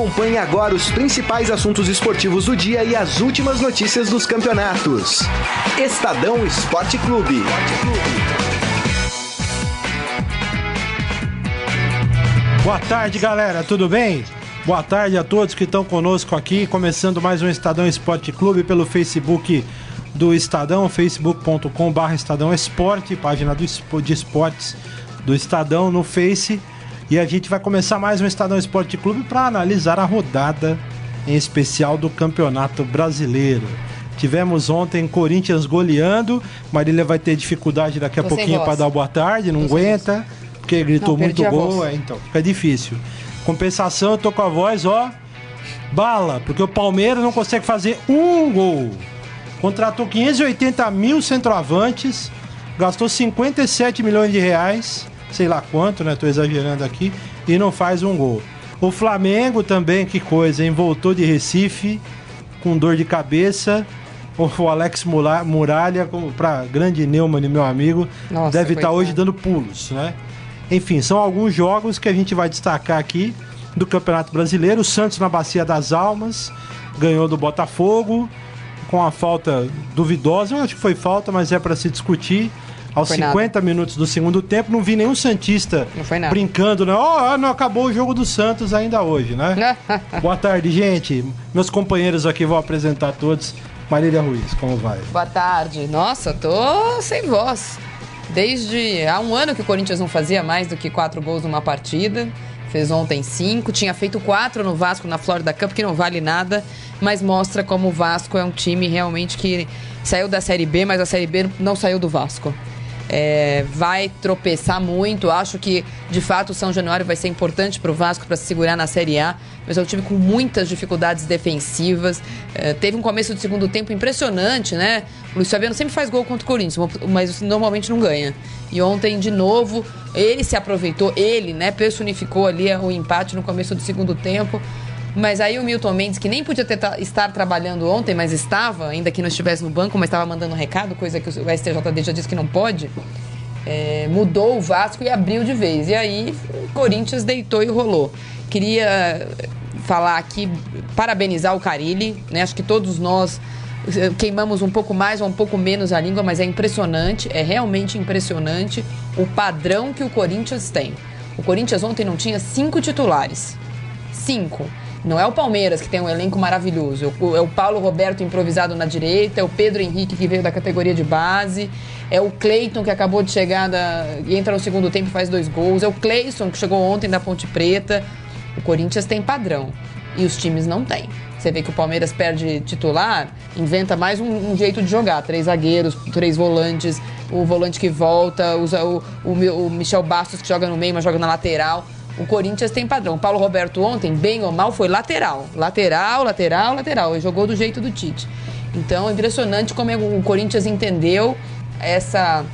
Acompanhe agora os principais assuntos esportivos do dia e as últimas notícias dos campeonatos. Estadão Esporte Clube. Boa tarde, galera. Tudo bem? Boa tarde a todos que estão conosco aqui, começando mais um Estadão Esporte Clube pelo Facebook do Estadão, facebook.com.br Estadão Esporte, página do, de esportes do Estadão no Face. E a gente vai começar mais um Estadão Esporte Clube para analisar a rodada, em especial do Campeonato Brasileiro. Tivemos ontem Corinthians goleando, Marília vai ter dificuldade daqui a Tô pouquinho para dar boa tarde, não Tô aguenta, porque gritou não, muito gol, é, então fica difícil. Compensação, eu tô com a voz, ó, bala, porque o Palmeiras não consegue fazer um gol. Contratou 580 mil centroavantes, gastou 57 milhões de reais, sei lá quanto, né? Tô exagerando aqui, e não faz um gol. O Flamengo também, que coisa, hein? Voltou de Recife com dor de cabeça. O Alex Muralha, para grande Neumann, meu amigo, Nossa, deve estar tá hoje dando pulos, né? Enfim, são alguns jogos que a gente vai destacar aqui do Campeonato Brasileiro. O Santos na Bacia das Almas ganhou do Botafogo com a falta duvidosa. Eu acho que foi falta, mas é para se discutir. Aos 50 nada. minutos do segundo tempo, não vi nenhum Santista brincando, né? Oh, não acabou o jogo do Santos ainda hoje, né? Boa tarde, gente. Meus companheiros aqui vão apresentar todos. Marília Ruiz, como vai? Boa tarde. Nossa, tô sem voz. Desde há um ano que o Corinthians não fazia mais do que quatro gols numa partida. Fez ontem cinco, tinha feito quatro no Vasco na Florida Cup, que não vale nada, mas mostra como o Vasco é um time realmente que saiu da Série B, mas a Série B não saiu do Vasco. É, vai tropeçar muito. Acho que, de fato, o São Januário vai ser importante para o Vasco para se segurar na Série A. Mas é um time com muitas dificuldades defensivas. É, teve um começo de segundo tempo impressionante, né? O Luiz Fabiano sempre faz gol contra o Corinthians, mas normalmente não ganha. E ontem, de novo, ele se aproveitou, ele, né, personificou ali o empate no começo do segundo tempo. Mas aí o Milton Mendes, que nem podia ter, estar trabalhando ontem, mas estava, ainda que não estivesse no banco, mas estava mandando um recado, coisa que o STJD já disse que não pode, é, mudou o Vasco e abriu de vez. E aí o Corinthians deitou e rolou. Queria falar aqui, parabenizar o Carilli, né? Acho que todos nós eh, queimamos um pouco mais ou um pouco menos a língua, mas é impressionante, é realmente impressionante o padrão que o Corinthians tem. O Corinthians ontem não tinha cinco titulares. Cinco. Não é o Palmeiras que tem um elenco maravilhoso. É o Paulo Roberto improvisado na direita, é o Pedro Henrique que veio da categoria de base, é o Cleiton que acabou de chegar da, e entra no segundo tempo e faz dois gols, é o Cleison que chegou ontem da Ponte Preta. O Corinthians tem padrão e os times não têm. Você vê que o Palmeiras perde titular, inventa mais um, um jeito de jogar. Três zagueiros, três volantes, o volante que volta, usa o, o, o Michel Bastos que joga no meio, mas joga na lateral. O Corinthians tem padrão. O Paulo Roberto ontem, bem ou mal, foi lateral. Lateral, lateral, lateral. Ele jogou do jeito do Tite. Então é impressionante como o Corinthians entendeu essa.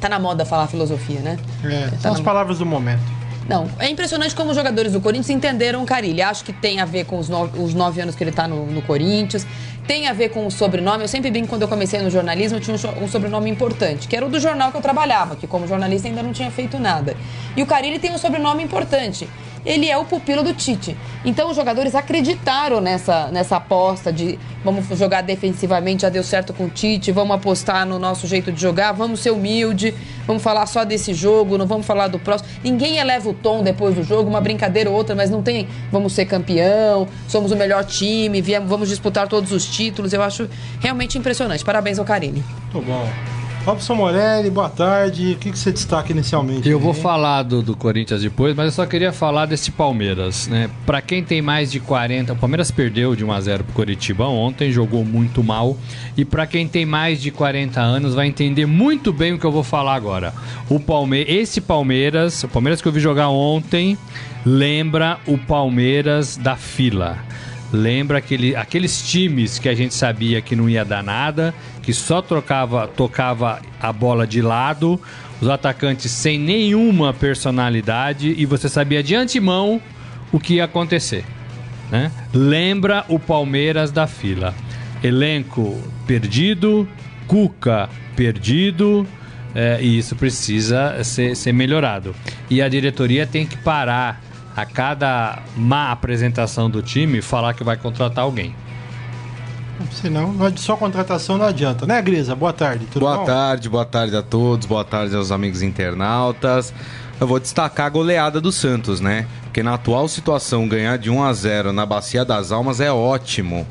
Tá na moda falar filosofia, né? É, tá são as palavras do momento. Não, é impressionante como os jogadores do Corinthians entenderam o Carilli. Acho que tem a ver com os nove, os nove anos que ele está no, no, Corinthians, tem a ver com o sobrenome. Eu sempre brinco quando eu comecei no jornalismo, eu tinha um, um, sobrenome importante, que era o do jornal que eu trabalhava, que como jornalista ainda não tinha feito nada. E o Carilli tem um sobrenome importante, ele é o pupilo do Tite. Então os jogadores acreditaram nessa, nessa aposta de vamos jogar defensivamente, já deu certo com o Tite, vamos apostar no nosso jeito de jogar, vamos ser humilde, vamos falar só desse jogo, não vamos falar do próximo. Ninguém eleva o tom depois do jogo, uma brincadeira ou outra, mas não tem vamos ser campeão, somos o melhor time, vamos disputar todos os títulos. Eu acho realmente impressionante. Parabéns ao Carine. Muito bom. Robson Morelli, boa tarde. O que, que você destaca inicialmente? Eu vou falar do, do Corinthians depois, mas eu só queria falar desse Palmeiras. Né? Para quem tem mais de 40, o Palmeiras perdeu de 1 a 0 pro Coritiba ontem, jogou muito mal. E para quem tem mais de 40 anos vai entender muito bem o que eu vou falar agora. O Palme esse Palmeiras, o Palmeiras que eu vi jogar ontem, lembra o Palmeiras da fila lembra aquele, aqueles times que a gente sabia que não ia dar nada, que só trocava, tocava a bola de lado, os atacantes sem nenhuma personalidade e você sabia de antemão o que ia acontecer. Né? Lembra o Palmeiras da fila. Elenco perdido, Cuca perdido, é, e isso precisa ser, ser melhorado. E a diretoria tem que parar a cada má apresentação do time falar que vai contratar alguém. Senão, não- só contratação não adianta, né, Grisa? Boa tarde, tudo Boa bom? tarde, boa tarde a todos, boa tarde aos amigos internautas. Eu vou destacar a goleada do Santos, né? Porque na atual situação, ganhar de 1 a 0 na Bacia das Almas é ótimo,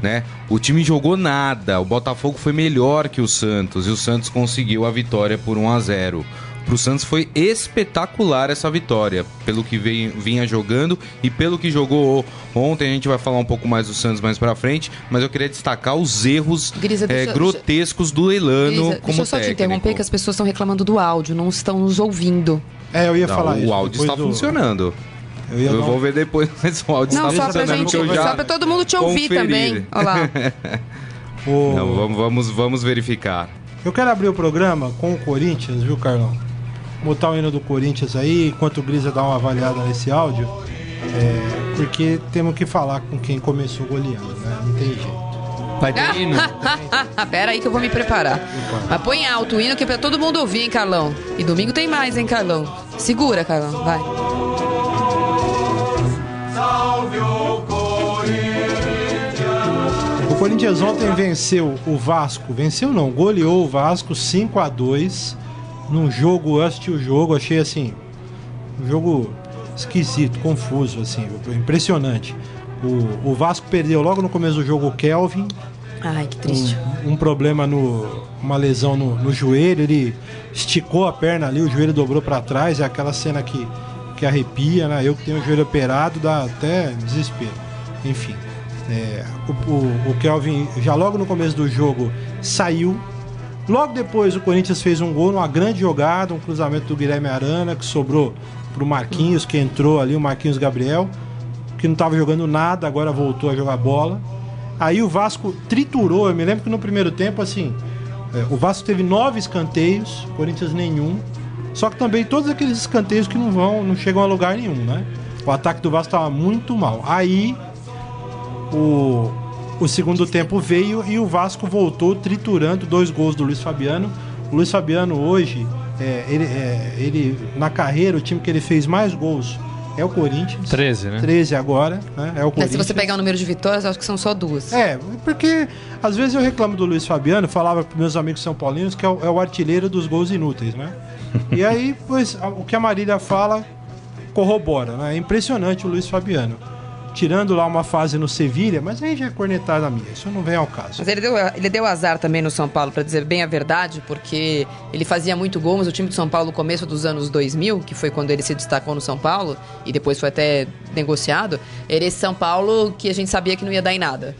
né? O time jogou nada, o Botafogo foi melhor que o Santos e o Santos conseguiu a vitória por 1 a 0. Pro Santos foi espetacular essa vitória, pelo que veio- vinha jogando e pelo que jogou ontem. A gente vai falar um pouco mais do Santos mais pra frente, mas eu queria destacar os erros Grisa, eh, deixa- grotescos do Elano Grisa, como deixa eu só te técnico. interromper que as pessoas estão reclamando do áudio, não estão nos ouvindo. É, eu ia Não, falar isso. o áudio depois está do- funcionando. Eu ia Eu um- vou ver depois, mas o áudio Não, está só pra funcionando. gente, eu já só pra todo mundo te ouvir conferir. também. Olha lá. o- Não, vamos, vamos, vamos verificar. Eu quero abrir o programa com o Corinthians, viu, Carlão? Botar o hino do Corinthians aí, enquanto o Grisa dá uma avaliada nesse áudio. é, porque temos que falar com quem começou goleando, né? Não tem jeito. Vai ter hino? Pera aí que eu vou me preparar. Mas põe alto o hino que é pra todo mundo ouvir, hein, Carlão? E domingo tem mais, hein, Carlão? Segura, Carlão, vai. O Corinthians ontem venceu o Vasco. Venceu não, goleou o Vasco 5 a 2 num jogo, eu assisti o jogo, achei assim, um jogo esquisito, confuso, assim, impressionante. O, o Vasco perdeu logo no começo do jogo o Kelvin, Ai, que triste. um, um problema no uma lesão no, no joelho, ele esticou a perna ali, o joelho dobrou para trás, é aquela cena que, que arrepia, né? Eu que tenho o joelho operado, dá até desespero. Enfim, é, o, o, o Kelvin já logo no começo do jogo saiu. Logo depois o Corinthians fez um gol numa grande jogada, um cruzamento do Guilherme Arana que sobrou pro Marquinhos, que entrou ali, o Marquinhos Gabriel, que não estava jogando nada, agora voltou a jogar bola. Aí o Vasco triturou. Eu me lembro que no primeiro tempo, assim, é, o Vasco teve nove escanteios, o Corinthians nenhum. Só que também todos aqueles escanteios que não vão, não chegam a lugar nenhum, né? O ataque do Vasco estava muito mal. Aí o, o segundo tempo veio e o Vasco voltou triturando dois gols do Luiz Fabiano. O Luiz Fabiano hoje, é, ele, é, ele na carreira, o time que ele fez mais gols é o Corinthians. 13, né? 13 agora, né? É o Mas Corinthians. se você pegar o número de vitórias, eu acho que são só duas. É, porque às vezes eu reclamo do Luiz Fabiano, falava para meus amigos são paulinos que é o, é o artilheiro dos gols inúteis, né? e aí, pois, o que a Marília fala corrobora, né? É impressionante o Luiz Fabiano. Tirando lá uma fase no Sevilha, mas aí já é cornetada minha, isso não vem ao caso. Mas ele deu, ele deu azar também no São Paulo, pra dizer bem a verdade, porque ele fazia muito gol, mas o time do São Paulo no começo dos anos 2000, que foi quando ele se destacou no São Paulo, e depois foi até negociado, era esse São Paulo que a gente sabia que não ia dar em nada.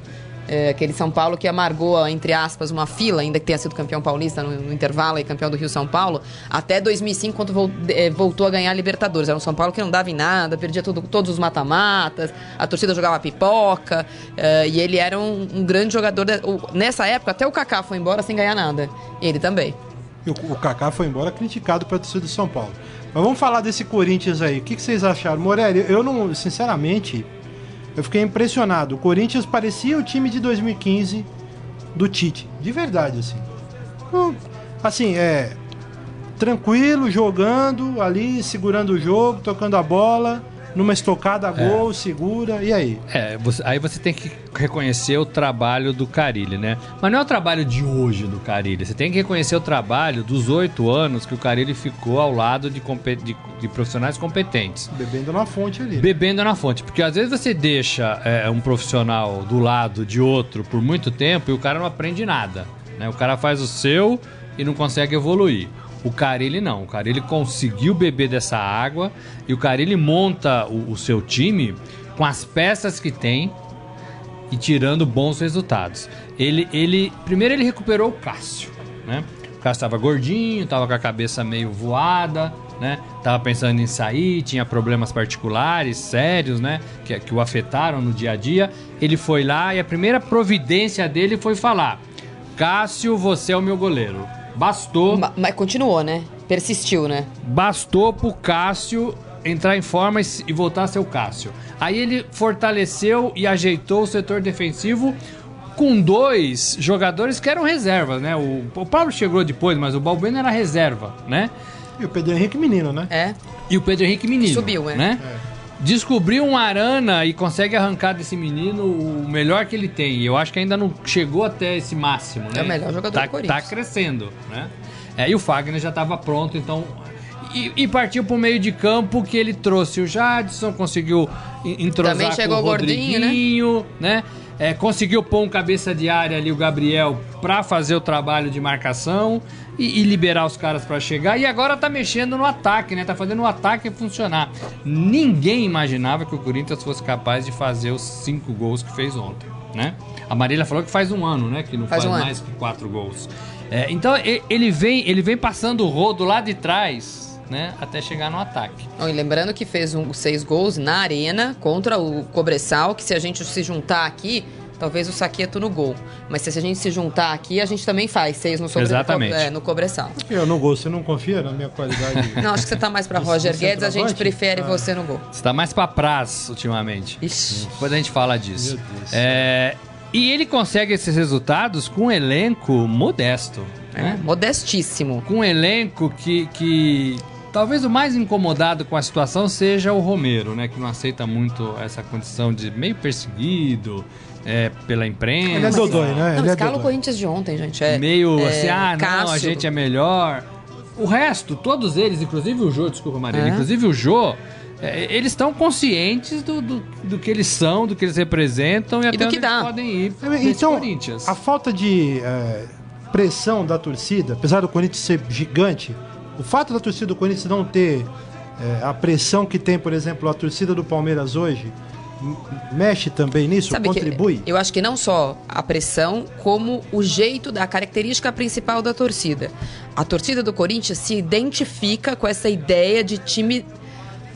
É, aquele São Paulo que amargou, entre aspas, uma fila, ainda que tenha sido campeão paulista no, no intervalo e campeão do Rio São Paulo, até 2005, quando eh, voltou a ganhar a Libertadores. Era um São Paulo que não dava em nada, perdia tudo- todos os mata-matas, a torcida jogava pipoca, eh, e ele era um, um grande jogador. da- o- nessa época, até o Kaká foi embora sem ganhar nada. Ele também. E o, o Kaká foi embora criticado pela torcida do São Paulo. Mas vamos falar desse Corinthians aí. O que, que vocês acharam? Morelli, eu não, sinceramente, eu fiquei impressionado. O Corinthians parecia o time de 2015 do Tite. De verdade, assim. Hum, Assim, é. Tranquilo, jogando ali, segurando o jogo, tocando a bola, numa estocada a gol, segura. E aí? É, você- aí você tem que reconhecer o trabalho do Carilli, né? Mas não é o trabalho de hoje do Carilli. Você tem que reconhecer o trabalho dos oito anos que o Carilli ficou ao lado de, de- de profissionais competentes. Bebendo na fonte ali. Bebendo na fonte. Porque às vezes você deixa é, um profissional do lado de outro por muito tempo e o cara não aprende nada. Né? O cara faz o seu e não consegue evoluir. O Carilli não. O Carilli conseguiu beber dessa água e o Carilli monta o, o seu time com as peças que tem e tirando bons resultados. Ele, ele primeiro ele recuperou o Cássio, né? O Cássio estava gordinho, estava com a cabeça meio voada, né? Tava pensando em sair, tinha problemas particulares sérios, né? Que, que o afetaram no dia a dia. Ele foi lá e a primeira providência dele foi falar: Cássio, você é o meu goleiro. Bastou. Ma- Mas continuou, né? Persistiu, né? Bastou pro Cássio entrar em forma e voltar a ser o Cássio. Aí ele fortaleceu e ajeitou o setor defensivo com dois jogadores que eram reservas, né? O, o Pablo chegou depois, mas o Balbeno era reserva, né? E o Pedro Henrique menino, né? É. E o Pedro Henrique menino. Subiu, é. né? Descobriu um Arana e consegue arrancar desse menino o melhor que ele tem. Eu acho que ainda não chegou até esse máximo, né? É o melhor jogador tá, do Corinthians. Tá crescendo, né? É, e o Fagner já estava pronto, então... E, e partiu pro meio de campo que ele trouxe o Jadson, conseguiu en- entrosar Também chegou com o o Gordinho, né? Né? É, conseguiu pôr um cabeça de área ali, o Gabriel, pra fazer o trabalho de marcação e, e liberar os caras pra chegar. E agora tá mexendo no ataque, né? Tá fazendo o ataque funcionar. Ninguém imaginava que o Corinthians fosse capaz de fazer os cinco gols que fez ontem, né? A Marília falou que faz um ano, né? Que não Faz faz, um ano. mais que quatro gols. É, então ele vem, ele vem passando o rodo lá de trás, né? Até chegar no ataque. Bom, e lembrando que fez um, seis gols na arena contra o Cobressal, que se a gente se juntar aqui, talvez o Saqueto no gol. Mas se a gente se juntar aqui, a gente também faz seis no, sobre, Exatamente. é, no Cobressal. Eu não gosto, você não confia na minha qualidade? Não, acho que você tá mais pra De- Roger de Guedes, a gente prefere Ah. você no gol. Você tá mais pra praz ultimamente. Ixi. Depois a gente fala disso. Meu Deus. É, e ele consegue esses resultados com um elenco modesto. É, Né? modestíssimo. Com um elenco que, que talvez o mais incomodado com a situação seja o Romero, né? Que não aceita muito essa condição de meio perseguido é, pela imprensa. Ele é dodói, né? Não, Ele é escala o dodói. Corinthians de ontem, gente. É, meio é, assim, ah, não, a Cássio. gente é melhor. O resto, todos eles, inclusive o Jô, desculpa, Maria, É. inclusive o Jô, é, eles estão conscientes do, do, do que eles são, do que eles representam e, até do onde que eles dá. podem ir nesse Então, Corinthians. a falta de é, pressão da torcida, apesar do Corinthians ser gigante, o fato da torcida do Corinthians não ter é, a pressão que tem, por exemplo, a torcida do Palmeiras hoje, mexe também nisso? Sabe que contribui? eu acho que não só a pressão, como o jeito da a característica principal da torcida. A torcida do Corinthians se identifica com essa ideia de time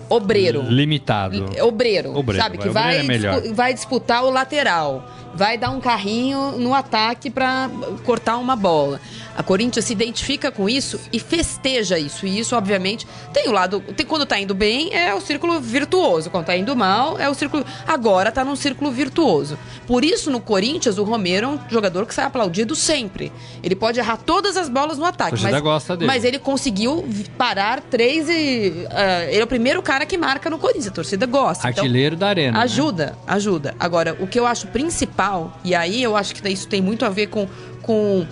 obreiro. Limitado. Obreiro, Obreiro, sabe? Que obreiro vai, é vai disputar o lateral. Vai dar um carrinho no ataque pra cortar uma bola. A Corinthians se identifica com isso e festeja isso. E isso, obviamente, tem o lado. Tem, quando tá indo bem, é o círculo virtuoso. Quando tá indo mal, é o círculo. Agora tá num círculo virtuoso. Por isso, no Corinthians, o Romero é um jogador que sai aplaudido sempre. Ele pode errar todas as bolas no ataque. Mas, gosta dele. mas ele conseguiu parar três e. ah, ele é o primeiro cara que marca no Corinthians. A torcida gosta. Então, Artilheiro da arena. né? Ajuda, ajuda. Agora, o que eu acho principal, e aí eu acho que isso tem muito a ver com, com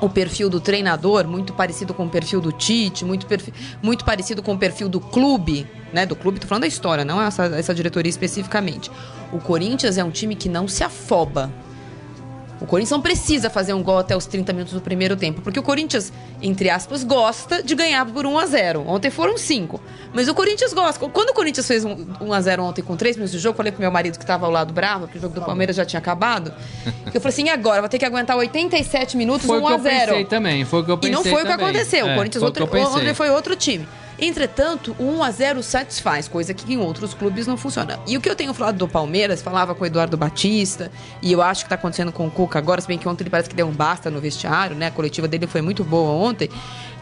o perfil do treinador, muito parecido com o perfil do Tite, muito, muito parecido com o perfil do clube, né? Do clube, tô falando da história, não essa, essa diretoria especificamente. O Corinthians é um time que não se afoba. O Corinthians não precisa fazer um gol até os 30 minutos do primeiro tempo, porque o Corinthians, entre aspas, gosta de ganhar por 1 a 0 Ontem foram 5. Mas o Corinthians gosta. Quando o Corinthians fez um 1 a 0 ontem com 3 minutos de jogo, falei pro meu marido que tava ao lado bravo, que o jogo do Palmeiras já tinha acabado. que eu falei assim: e agora? Vou ter que aguentar 87 minutos, Foi o 1 que a eu 0 pensei também. Foi o que eu E pensei não foi o que também. aconteceu. É, o Corinthians foi outro, o que foi outro time. Entretanto, o 1 a 0 satisfaz, coisa que em outros clubes não funciona. E o que eu tenho falado do Palmeiras, falava com o Eduardo Batista, e eu acho que tá acontecendo com o Cuca agora, se bem que ontem ele parece que deu um basta no vestiário, né? A coletiva dele foi muito boa ontem.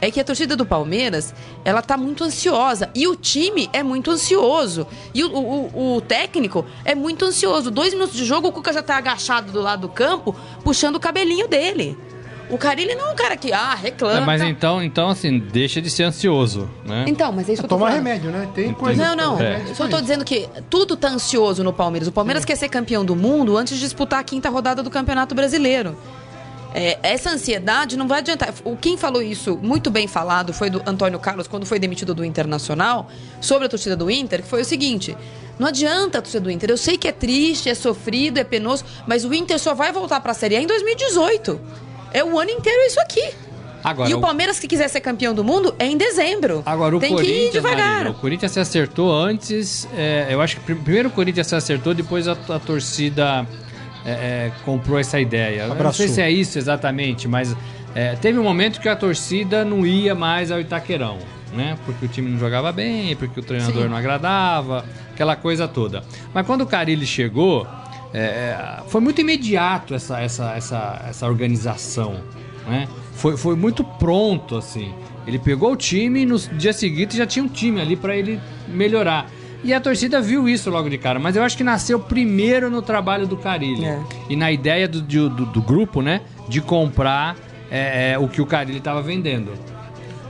É que a torcida do Palmeiras, ela tá muito ansiosa. E o time é muito ansioso. E o, o- o técnico é muito ansioso. Dois minutos de jogo, o Cuca já tá agachado do lado do campo, puxando o cabelinho dele. O Carilli não é um cara que, ah, reclama. É, mas tá. então, então, assim, deixa de ser ansioso, né? Então, mas é isso que eu tô Tomar falando. remédio, né? Tem coisa. Não, não. É. Eu só tô dizendo que tudo tá ansioso no Palmeiras. O Palmeiras quer ser campeão do mundo antes de disputar a quinta rodada do Campeonato Brasileiro. É, essa ansiedade não vai adiantar. O quem falou isso muito bem falado foi do Antônio Carlos quando foi demitido do Internacional sobre a torcida do Inter, que foi o seguinte: não adianta a torcida do Inter. Eu sei que é triste, é sofrido, é penoso, mas o Inter só vai voltar pra Série A em 2018. É o ano inteiro isso aqui. Agora, e o Palmeiras que quiser ser campeão do mundo é em dezembro. Agora o Tem que ir Corinthians, devagar. Marília, o Corinthians se acertou antes. é, eu acho que prim- primeiro o Corinthians se acertou, depois a, a torcida é, é, comprou essa ideia. Eu não Abraçou. sei se é isso exatamente, mas é, teve um momento que a torcida não ia mais ao Itaquerão, né? Porque o time não jogava bem, porque o treinador Sim. não agradava, aquela coisa toda. Mas quando o Carilli chegou, é, é, foi muito imediato essa, essa, essa, essa organização, né? Foi, foi muito pronto, assim. Ele pegou o time e no dia seguinte já tinha um time ali para ele melhorar. E a torcida viu isso logo de cara, mas eu acho que nasceu primeiro no trabalho do Carilli. É. E na ideia do, do, do- grupo, né? De comprar é, é, o que o Carilli estava vendendo.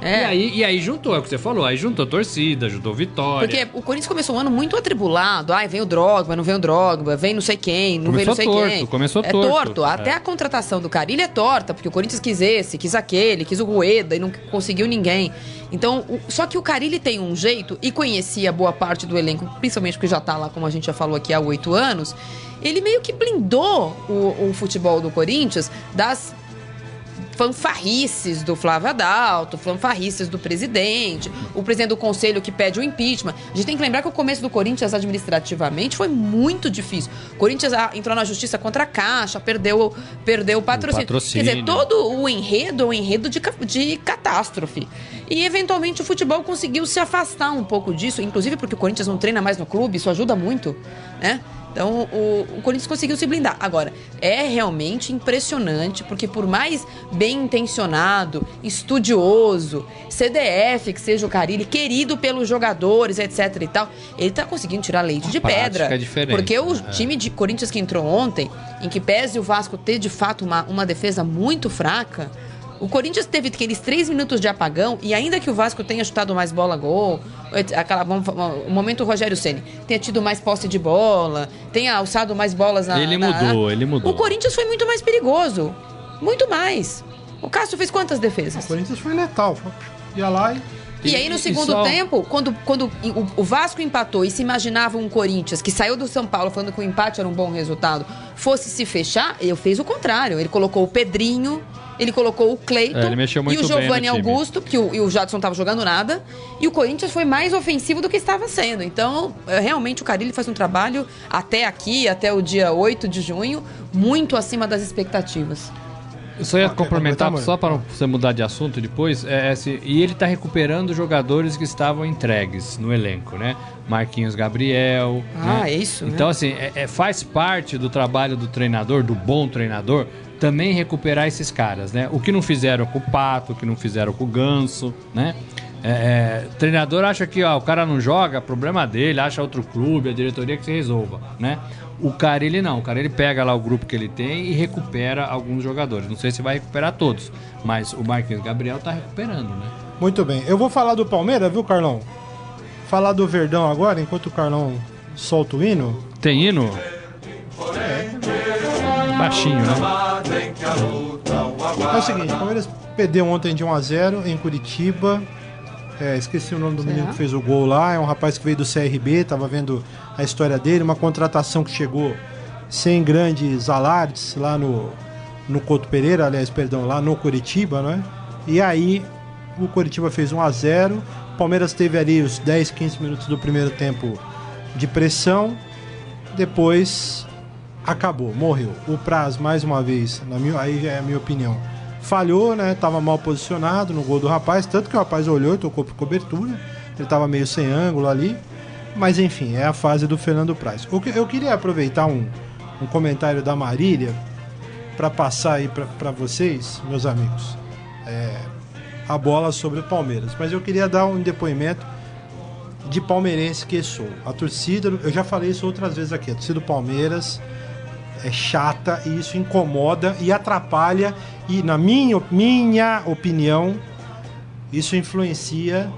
É. E, aí, e aí juntou, é o que você falou, aí juntou torcida, juntou vitória. Porque o Corinthians começou um ano muito atribulado. Ai, vem o Drogba, não vem o Drogba, vem não sei quem, não Começou vem não sei torto, quem. começou é torto. torto. É. Até a contratação do Carilli é torta, porque o Corinthians quis esse, quis aquele, quis o Rueda e não conseguiu ninguém. Então, o- só que o Carilli tem um jeito, e conhecia boa parte do elenco, principalmente porque já tá lá, como a gente já falou aqui, há oito anos, ele meio que blindou o, o futebol do Corinthians das fanfarrices do Flávio Adalto, fanfarrices do presidente, o presidente do conselho que pede o impeachment. A gente tem que lembrar que o começo do Corinthians administrativamente foi muito difícil. O Corinthians ah, entrou na justiça contra a Caixa, perdeu, perdeu o patrocínio. patrocínio. Quer dizer, todo o enredo é um enredo de, de catástrofe. E eventualmente o futebol conseguiu se afastar um pouco disso, inclusive porque o Corinthians não treina mais no clube, isso ajuda muito, né? Então o, o Corinthians conseguiu se blindar. Agora, é realmente impressionante, porque por mais bem intencionado, estudioso, CDF que seja o Carilli, querido pelos jogadores, etc e tal, ele tá conseguindo tirar leite A de pedra. é diferente, porque o né? time de Corinthians que entrou ontem, em que pese o Vasco ter de fato uma, uma defesa muito fraca, o Corinthians teve aqueles três minutos de apagão e ainda que o Vasco tenha chutado mais bola gol, aquela, o momento Rogério Ceni tenha tido mais posse de bola, tenha alçado mais bolas na. Ele na- mudou, ele mudou. O Corinthians foi muito mais perigoso, muito mais. O Cássio fez quantas defesas? O Corinthians foi letal. Ia lá e. E aí, no E- e segundo só- tempo, quando, quando o, o Vasco empatou e se imaginava um Corinthians que saiu do São Paulo falando que o empate era um bom resultado, fosse se fechar, ele fez o contrário. Ele colocou o Pedrinho, ele colocou o Cleiton É, e o Giovanni. Augusto, que o, e o Jadson não tava jogando nada. E o Corinthians foi mais ofensivo do que estava sendo. Então, é, realmente, o Carilli faz um trabalho até aqui, até o dia 8 de junho, muito acima das expectativas. Eu só ia Ok, complementar, completamente. só para você mudar de assunto depois, é, esse- e ele tá recuperando jogadores que estavam entregues no elenco, né? Marquinhos Gabriel. Ah, né? é isso, né? Então, assim, é- é- faz parte do trabalho do treinador, do bom treinador, também recuperar esses caras, né? O que não fizeram com o Pato, o que não fizeram com o Ganso, né? É, é, treinador acha que ó, o cara não joga, problema dele, acha outro clube, a diretoria que se resolva, né? O cara ele não, o cara ele pega lá o grupo que ele tem e recupera alguns jogadores. Não sei se vai recuperar todos, mas o Marquinhos Gabriel tá recuperando, né? Muito bem. Eu vou falar do Palmeiras, viu, Carlão? Falar do Verdão agora, enquanto o Carlão solta o hino. Tem hino? Baixinho, né? É o seguinte, o Palmeiras perdeu ontem de 1x0 em Curitiba. É, esqueci o nome do menino que fez o gol lá. É um rapaz que veio do CRB, tava vendo a história dele. Uma contratação que chegou sem grandes alardes lá no, no Couto Pereira, aliás, perdão, lá no Curitiba, né? E aí o Curitiba fez 1x0. O Palmeiras teve ali os 10, 15 minutos do primeiro tempo de pressão. Depois acabou, morreu. O Praz, mais uma vez, na minha, aí é a minha opinião, falhou, né? Tava mal posicionado no gol do rapaz, tanto que o rapaz olhou e tocou por cobertura. Ele tava meio sem ângulo ali. Mas enfim, é a fase do Fernando Praz. Eu queria aproveitar um, um comentário da Marília para passar aí para vocês, meus amigos, é, a bola sobre o Palmeiras. Mas eu queria dar um depoimento de palmeirense que sou. A torcida, eu já falei isso outras vezes aqui, a torcida do Palmeiras é chata e isso incomoda e atrapalha e na minha, minha opinião isso influencia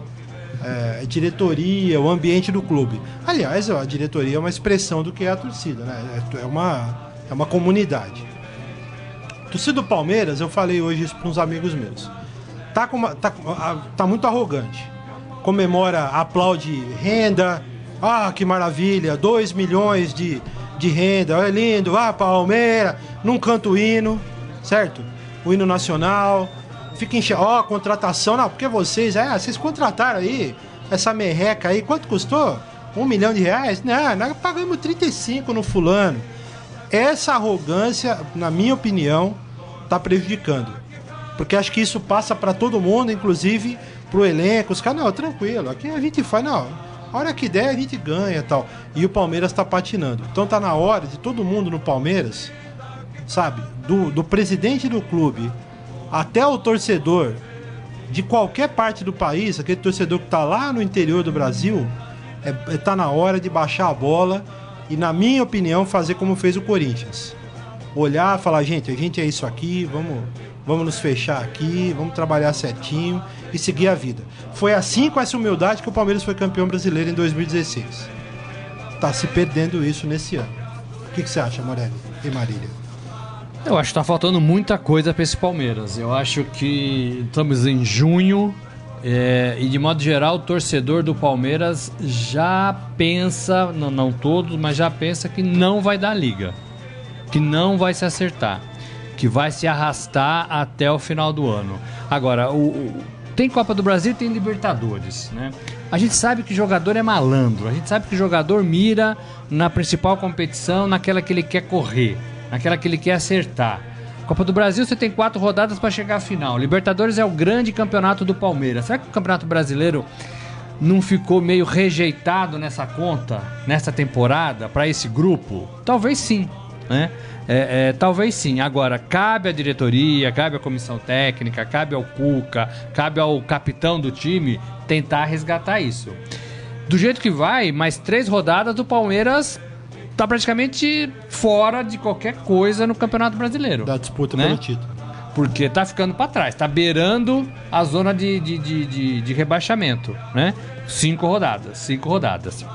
é, a diretoria, o ambiente do clube. Aliás, a diretoria é uma expressão do que é a torcida, né? É uma, é uma comunidade. Torcida do Palmeiras, eu falei hoje isso para uns amigos meus. Tá, com uma- tá, tá muito arrogante. Comemora, aplaude renda. Ah, que maravilha! 2 milhões de, de renda. É lindo. Ah, Palmeiras. Não canta o hino, certo? O hino nacional. Fica enche... Ó, contratação. Não, porque vocês, é, vocês contrataram aí essa merreca aí. Quanto custou? Um milhão de reais? Não, nós pagamos 35 no fulano. Essa arrogância, na minha opinião, tá prejudicando. Porque acho que isso passa para todo mundo, inclusive pro elenco. Os caras, não, tranquilo, aqui a gente faz, não. A hora que der, a gente ganha e tal. E o Palmeiras tá patinando. Então tá na hora de todo mundo no Palmeiras, sabe? Do, do presidente do clube até o torcedor de qualquer parte do país, aquele torcedor que tá lá no interior do Brasil, é, é- tá na hora de baixar a bola e, na minha opinião, fazer como fez o Corinthians. Olhar, falar, gente, a gente é isso aqui, vamos, vamos nos fechar aqui, vamos trabalhar certinho e seguir a vida. Foi assim, com essa humildade, que o Palmeiras foi campeão brasileiro em 2016. Tá se perdendo isso nesse ano. O que, que você acha, Morelli e Marília? Eu acho que tá faltando muita coisa para esse Palmeiras. Eu acho que estamos em junho é, e de modo geral o torcedor do Palmeiras já pensa, não, não todos, mas já pensa que não vai dar liga, que não vai se acertar, que vai se arrastar até o final do ano. Agora, o, o tem Copa do Brasil tem Libertadores, né? A gente sabe que jogador é malandro, a gente sabe que jogador mira na principal competição, naquela que ele quer correr, naquela que ele quer acertar. Copa do Brasil você tem quatro rodadas para chegar à final. Libertadores é o grande campeonato do Palmeiras. Será que o Campeonato Brasileiro não ficou meio rejeitado nessa conta, nessa temporada, para esse grupo? Talvez sim, né? É, é, talvez sim. Agora, cabe à diretoria, cabe à comissão técnica, cabe ao Cuca, cabe ao capitão do time tentar resgatar isso. Do jeito que vai, mais três rodadas, o Palmeiras tá praticamente fora de qualquer coisa no Campeonato Brasileiro. Da disputa né? pelo título. Porque tá ficando para trás, tá beirando a zona de, de, de, de, de rebaixamento, né? Cinco rodadas, cinco rodadas.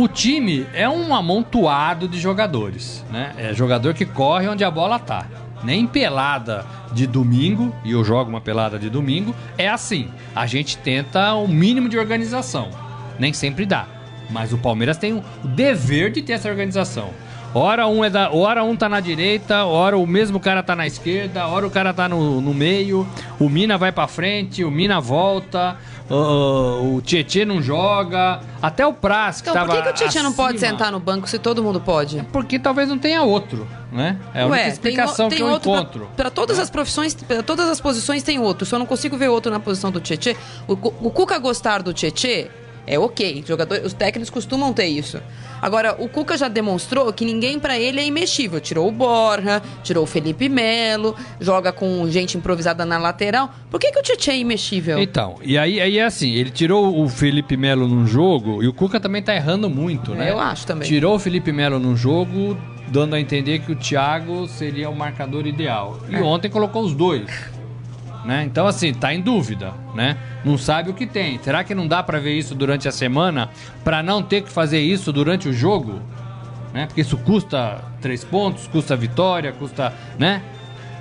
O time é um amontoado de jogadores, né? É jogador que corre onde a bola tá. Nem pelada de domingo, e eu jogo uma pelada de domingo, é assim. A gente tenta o um mínimo de organização. Nem sempre dá. Mas o Palmeiras tem o dever de ter essa organização. Ora um, é da, ora um tá na direita, ora o mesmo cara tá na esquerda, ora o cara tá no, no meio, o Mina vai pra frente, o Mina volta, uh, o Tietê não joga, até o Praz que Então, por tava que, que o Tietchan não pode sentar no banco se todo mundo pode? Porque talvez não tenha outro, né? É a única explicação tem, que eu encontro. Pra todas as profissões, pra todas as posições tem outro. Só não consigo ver outro na posição do Tietê. O, o Cuca gostar do Tietê é ok. Jogador, os técnicos costumam ter isso. Agora, o Cuca já demonstrou que ninguém pra ele é imexível. Tirou o Borja, tirou o Felipe Melo, joga com gente improvisada na lateral. Por que, que o Tietê é imexível? Então, e aí, aí é assim, ele tirou o Felipe Melo num jogo e o Cuca também tá errando muito, né? É, eu acho também. Tirou o Felipe Melo num jogo, dando a entender que o Thiago seria o marcador ideal. E É. ontem colocou os dois. Né? Então, assim, tá em dúvida, né? Não sabe o que tem. Será que não dá pra ver isso durante a semana pra não ter que fazer isso durante o jogo? Né? Porque isso custa três pontos, custa vitória, custa, né?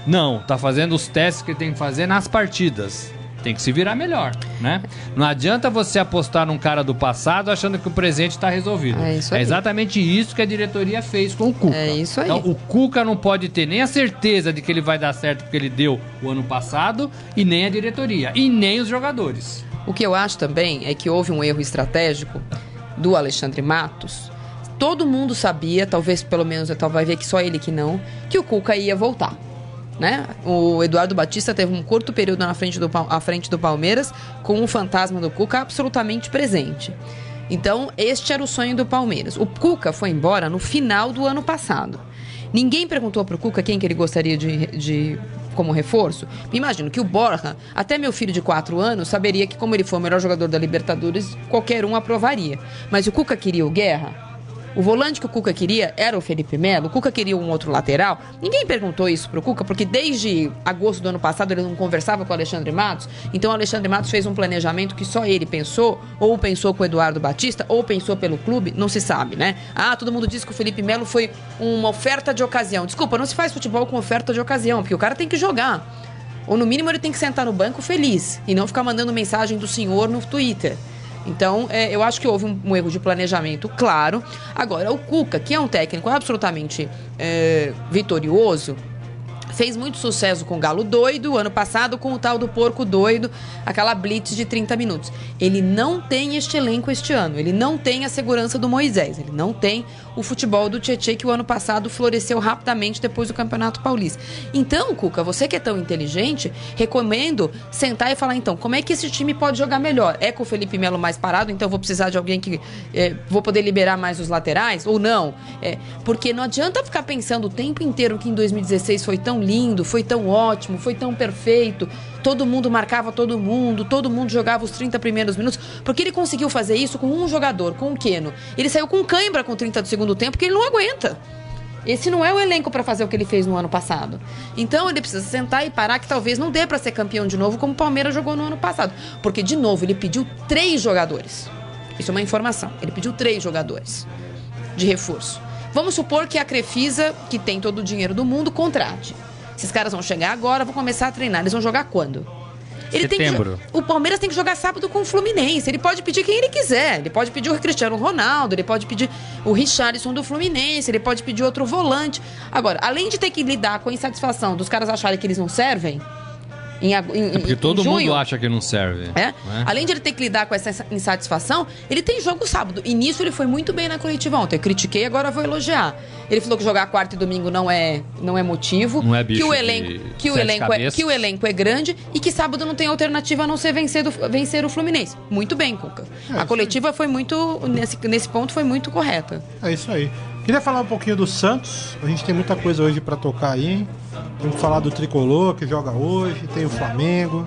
Não, tá fazendo os testes que tem que fazer nas partidas. Tem que se virar melhor, né? Não adianta você apostar num cara do passado achando que o presente tá resolvido. É isso aí. exatamente isso que a diretoria fez com o Cuca. É isso aí. Então, o Cuca não pode ter nem a certeza de que ele vai dar certo porque ele deu o ano passado, e nem a diretoria, e nem os jogadores. O que eu acho também é que houve um erro estratégico do Alexandre Matos. Todo mundo sabia, talvez pelo menos talvez vai ver que só ele que não, que o Cuca ia voltar. Né? O Eduardo Batista teve um curto período na frente do, à frente do Palmeiras com o fantasma do Cuca absolutamente presente. Então, este era o sonho do Palmeiras. O Cuca foi embora no final do ano passado. Ninguém perguntou pro Cuca quem que ele gostaria de, de como reforço. Imagino que o Borja, até meu filho de 4 anos, saberia que como ele foi o melhor jogador da Libertadores, qualquer um aprovaria. Mas o Cuca queria o Guerra? O volante que o Cuca queria era o Felipe Melo, o Cuca queria um outro lateral. Ninguém perguntou isso pro Cuca, porque desde agosto do ano passado ele não conversava com o Alexandre Matos. Então o Alexandre Matos fez um planejamento que só ele pensou, ou pensou com o Eduardo Batista, ou pensou pelo clube, não se sabe, né? Ah, todo mundo disse que o Felipe Melo foi uma oferta de ocasião. Desculpa, não se faz futebol com oferta de ocasião, porque o cara tem que jogar. Ou no mínimo ele tem que sentar no banco feliz e não ficar mandando mensagem do senhor no Twitter. Então, é, eu acho que houve um, um erro de planejamento, claro. Agora, o Cuca, que é um técnico absolutamente é, vitorioso, fez muito sucesso com o Galo Doido, ano passado com o tal do Porco Doido, aquela blitz de 30 minutos. Ele não tem este elenco este ano, ele não tem a segurança do Moisés, ele não tem o futebol do Tietchan que o ano passado floresceu rapidamente depois do Campeonato Paulista. Então, Cuca, você que é tão inteligente, recomendo sentar e falar então, como é que esse time pode jogar melhor? É com o Felipe Melo mais parado, então vou precisar de alguém que é, vou poder liberar mais os laterais ou não? É, porque não adianta ficar pensando o tempo inteiro que em 2016 foi tão lindo, foi tão ótimo, foi tão perfeito. Todo mundo marcava todo mundo, todo mundo jogava os 30 primeiros minutos, porque ele conseguiu fazer isso com um jogador, com o Keno. Ele saiu com cãibra com 30 do segundo tempo, porque ele não aguenta. Esse não é o elenco para fazer o que ele fez no ano passado. Então ele precisa sentar e parar que talvez não dê para ser campeão de novo como o Palmeiras jogou no ano passado, porque de novo ele pediu três jogadores. Isso é uma informação. Ele pediu três jogadores de reforço. Vamos supor que a Crefisa, que tem todo o dinheiro do mundo, contrate. Esses caras vão chegar agora, vão começar a treinar. Eles vão jogar quando? Ele tem que Setembro. o Palmeiras tem que jogar sábado com o Fluminense. Ele pode pedir quem ele quiser. Ele pode pedir o Cristiano Ronaldo, ele pode pedir o Richarlison do Fluminense, ele pode pedir outro volante. Agora, além de ter que lidar com a insatisfação dos caras acharem que eles não servem, em, em, É porque todo em mundo junho, acha que não serve. é? né? Além de ele ter que lidar com essa insatisfação, ele tem jogo sábado. E nisso ele foi muito bem na coletiva ontem. Eu critiquei, agora vou elogiar. Ele falou que jogar quarta e domingo não é, não é motivo. Não é bicho que o elenco, que o elenco é, que o elenco é grande e que sábado não tem alternativa a não ser vencer, do- vencer o Fluminense. Muito bem, Cuca. É, a coletiva foi muito nesse, nesse ponto foi muito correta. É isso aí. Queria falar um pouquinho do Santos. A gente tem muita coisa hoje pra tocar aí. hein? Temos que falar do Tricolor, que joga hoje. Tem o Flamengo.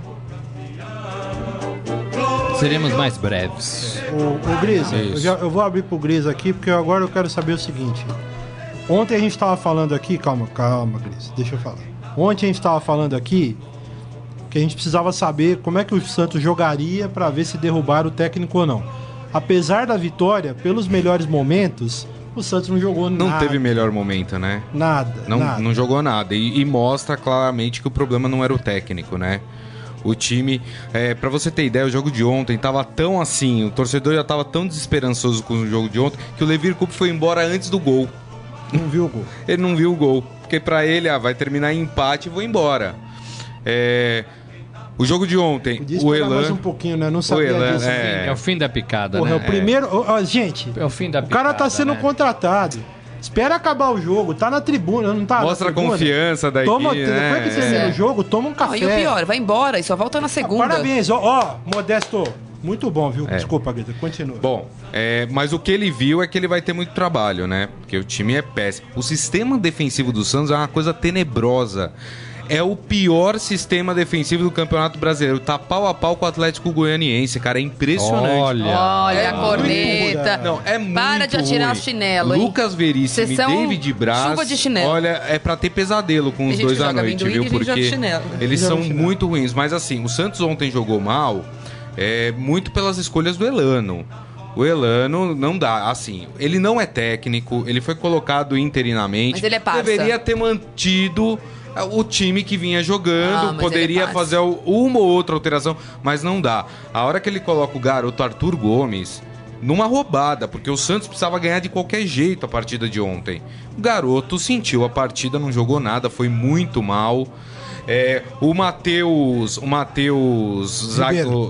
Seremos mais breves. O, o Gris, É eu, já- eu vou abrir pro Gris aqui, porque agora eu quero saber o seguinte. Ontem a gente tava falando aqui, calma, calma, Gris, deixa eu falar. Ontem a gente tava falando aqui que a gente precisava saber como é que o Santos jogaria pra ver se derrubaram o técnico ou não. Apesar da vitória, pelos melhores momentos, o Santos não jogou Não nada. teve melhor momento, né? Nada, Não, nada. não jogou nada. E, e mostra claramente que o problema não era o técnico, né? O time, é, para você ter ideia, o jogo de ontem tava tão assim, o torcedor já tava tão desesperançoso com o jogo de ontem que o Levir Cup foi embora antes do gol. Não viu o gol. Ele não viu o gol, porque pra ele, ah, vai terminar em empate e vou embora. É, o jogo de ontem, o esperar mais Elan, um pouquinho, né? Não sabia Elan, disso. é. É o fim da picada, Porra, é né? o primeiro... ó, ó, gente, É o fim da o picada. cara tá sendo né? contratado. Espera acabar o jogo, tá na tribuna, não tá mostra a confiança da Toma, equipe, depois né? que termina É. o jogo, toma um Não, café. e o pior, vai embora e só volta na segunda. Parabéns, ó, ó, Modesto. Muito bom, viu? É. Desculpa, Greta, continua. Bom, é, mas o que ele viu é que ele vai ter muito trabalho, né? Porque o time é péssimo. O sistema defensivo do Santos é uma coisa tenebrosa. É o pior sistema defensivo do Campeonato Brasileiro. Tá pau a pau com o Atlético Goianiense, cara. É impressionante. Olha. Olha É a corneta. Não, é muito Para de atirar ruim. o chinelo, hein? Lucas Veríssimo e Vocês são David Braz. chuva de chinelo. Olha, é pra ter pesadelo com os dois à noite, viu? Porque chinelo. eles são muito ruins. Mas assim, o Santos ontem jogou mal, é, muito pelas escolhas do Elano. O Elano não dá, assim, ele não é técnico, ele foi colocado interinamente. Mas ele é parça. Deveria ter mantido o time que vinha jogando, Ah, poderia fazer uma ou outra alteração, mas não dá. A hora que ele coloca o garoto Arthur Gomes numa roubada, porque o Santos precisava ganhar de qualquer jeito a partida de ontem. O garoto sentiu a partida, não jogou nada, foi muito mal. É, o Matheus, o Matheus,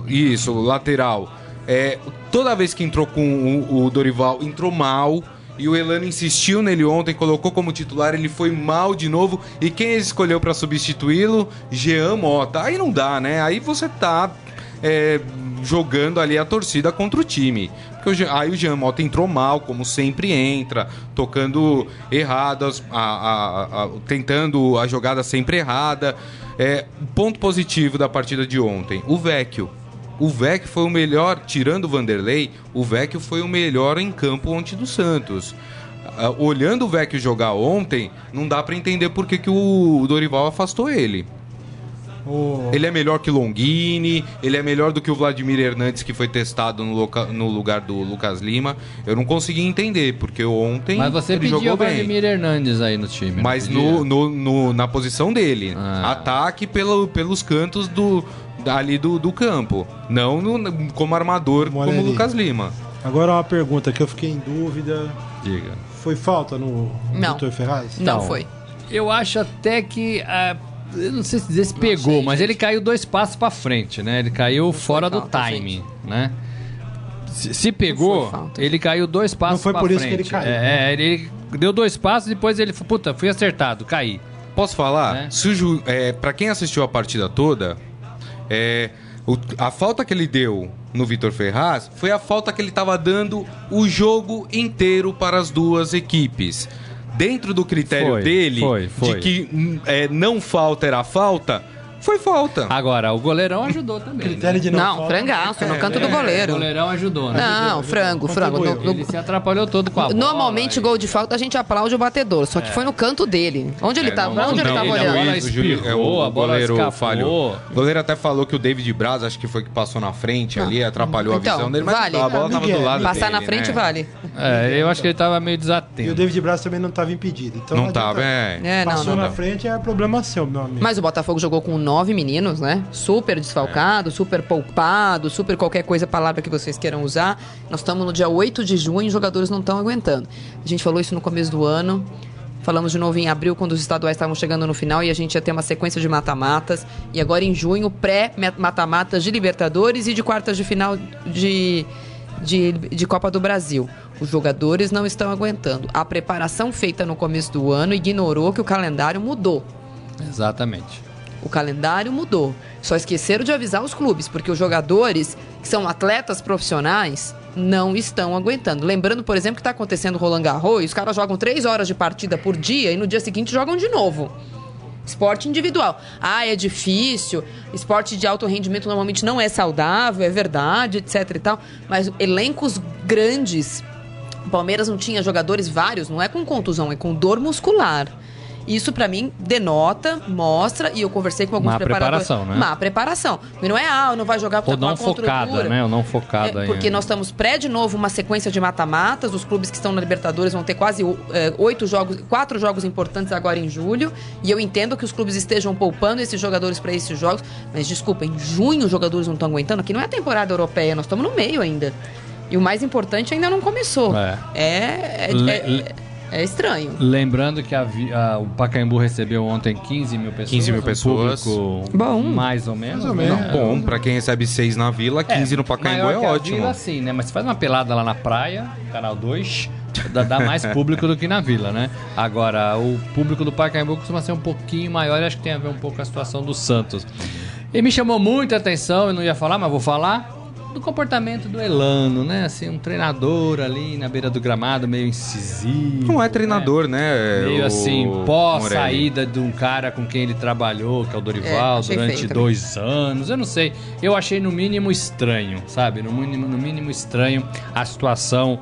isso, lateral. É, toda vez que entrou com o, o Dorival, entrou mal. E o Elano insistiu nele ontem, colocou como titular, ele foi mal de novo. E quem ele escolheu pra substituí-lo? Jean Mota. Aí não dá, né? Aí você tá é, jogando ali a torcida contra o time. Porque aí o Jean Mota entrou mal, como sempre entra, tocando erradas, tentando a jogada sempre errada. É, ponto positivo da partida de ontem, o Vecchio. O Vecchio foi o melhor, tirando o Vanderlei, o Vecchio foi o melhor em campo ontem do Santos. Ah, olhando o Vecchio jogar ontem, não dá pra entender por que, que o Dorival afastou ele. O- Ele é melhor que Longini, ele é melhor do que o Vladimir Hernandes, que foi testado no, loca- no lugar do Lucas Lima. Eu não consegui entender, porque ontem Mas você ele pediu jogou o bem. Vladimir Hernandes aí no time. não Mas no, no- no- na posição dele. Ah. Ataque pelo, pelos cantos do, ali do, do campo. Não no- como armador, como o Lucas Lima. Agora uma pergunta que eu fiquei em dúvida. Diga. Foi falta no Não. Vitor Ferraz? Não Então, foi. Eu acho até que. ah, eu não sei se dizer se pegou, sei, mas gente. ele caiu dois passos pra frente, né? Ele caiu fora do falta, timing, né? Se, se pegou, falta. ele caiu dois passos Não foi por isso que frente. ele caiu, É, né? ele deu dois passos e depois ele puta, fui acertado, caí. Posso falar? Né? Se ju- é, pra quem assistiu a partida toda, é, o- a falta que ele deu no Vitor Ferraz foi a falta que ele estava dando o jogo inteiro para as duas equipes. Dentro do critério Foi, dele, foi, foi. de que hum, é, não falta era falta, Foi falta. Agora, o goleirão ajudou também. Critério né? de não, Não, falta. frangaço, no canto do O goleiro. goleirão ajudou, né? Não, frango, frango. No- no- Ele se atrapalhou todo com a bola. Normalmente, e- gol de falta, a gente aplaude o batedor. Só que foi no canto dele. Onde ele É, tava? não, onde ele tava ele- olhando? a bola o é, espirrou, o a bola goleiro escapou. falhou. O goleiro até falou que o David Braz, acho que foi que passou na frente ali, atrapalhou Então, a visão dele, mas vale. a bola tava do Miguel, lado Passar dele, na frente né? vale. É, eu acho que ele tava meio E o desatento. David Braz também não estava impedido. Então Não tava, é. É, Passou na frente é problema seu, meu amigo. Mas o Botafogo jogou com nove meninos, né? Super desfalcado, super poupado, super qualquer coisa, palavra que vocês queiram usar. Nós estamos no dia 8 de junho e os jogadores não estão aguentando. A gente falou isso no começo do ano. Falamos de novo em abril, quando os estaduais estavam chegando no final e a gente ia ter uma sequência de mata-matas. E agora em junho, pré-mata-matas de Libertadores e de quartas de final de, de, de Copa do Brasil. Os jogadores não estão aguentando. A preparação feita no começo do ano ignorou que o calendário mudou. Exatamente. O calendário mudou. Só esqueceram de avisar os clubes, porque os jogadores, que são atletas profissionais, não estão aguentando. Lembrando, por exemplo, que está acontecendo o Roland Garros, e os caras jogam três horas de partida por dia e no dia seguinte jogam de novo. Esporte individual. Ah, é difícil. Esporte de alto rendimento normalmente não é saudável, é verdade, etc e tal. Mas elencos grandes. O Palmeiras não tinha jogadores vários, não é com contusão, é com dor muscular. Isso pra mim denota, mostra, e eu conversei com alguns Má preparadores. preparação, né? Má preparação. E não é, ah, não vai jogar Ou tá com não focada, né? Ou não focada. É, em- porque nós estamos pré de novo uma sequência de mata-matas. Os clubes que estão na Libertadores vão ter quase é, oito jogos, quatro jogos importantes agora em julho. E eu entendo que os clubes estejam poupando esses jogadores para esses jogos. Mas desculpa, em junho os jogadores não estão aguentando. Aqui não é a temporada europeia, nós estamos no meio ainda. E o mais importante ainda não começou. É. É, é, é- é estranho. Lembrando que a a- o Pacaembu recebeu ontem 15 mil pessoas. 15 mil um pessoas. público Bom. Mais ou menos. Mais ou né? menos. Não, bom, pra quem recebe 6 na Vila, 15 no Pacaembu maior é que a ótimo. Vila, sim, né? Mas você faz uma pelada lá na praia, canal 2, dá, dá mais público do que na Vila, né? Agora, o público do Pacaembu costuma ser um pouquinho maior e acho que tem a ver um pouco com a situação do Santos. E me chamou muita atenção, eu não ia falar, mas vou falar, do comportamento do Elano, né? Assim, um treinador ali na beira do gramado, meio incisivo. Não é treinador, né? Meio o assim, pós-saída de um cara com quem ele trabalhou, que é o É, Dorival, achei durante feio também. dois anos. Eu não sei. Eu achei no mínimo estranho, sabe? No mínimo, no mínimo estranho a situação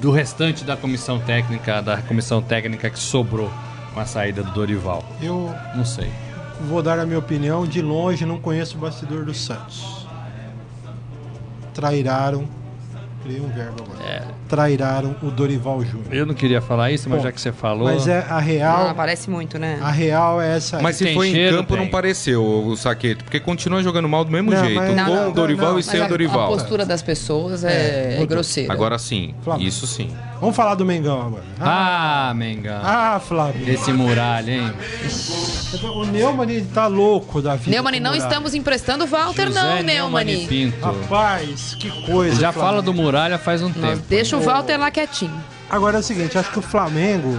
do restante da comissão técnica, da comissão técnica que sobrou com a saída do Dorival. Eu Não sei. vou dar a minha opinião. De longe, não conheço o bastidor do Santos. Trairaram. Criei um verbo agora. É. Trairaram o Dorival Júnior. Eu não queria falar isso, mas Bom, já que você falou. Mas é a Ah, real. parece muito, né? A real é essa. Mas se foi em cheiro, campo, tem. não pareceu o Saqueto, porque continua jogando mal do mesmo Não, jeito. mas- Não, com não, o Dorival não, e sem o a, a Dorival. postura das pessoas é, É, é grosseira. Agora sim, Flamengo. isso sim. Vamos falar do Mengão agora. Ah, Mengão. Ah, Flávio. Esse muralha, hein? O Neumann tá louco da vida. Neumann, não estamos emprestando Walter, José não, Neumann Pinto. Rapaz, que coisa. Já Flamengo. fala do muralha faz um Nós- tempo. Deixa o Walter lá quietinho. Agora é o seguinte, acho que o Flamengo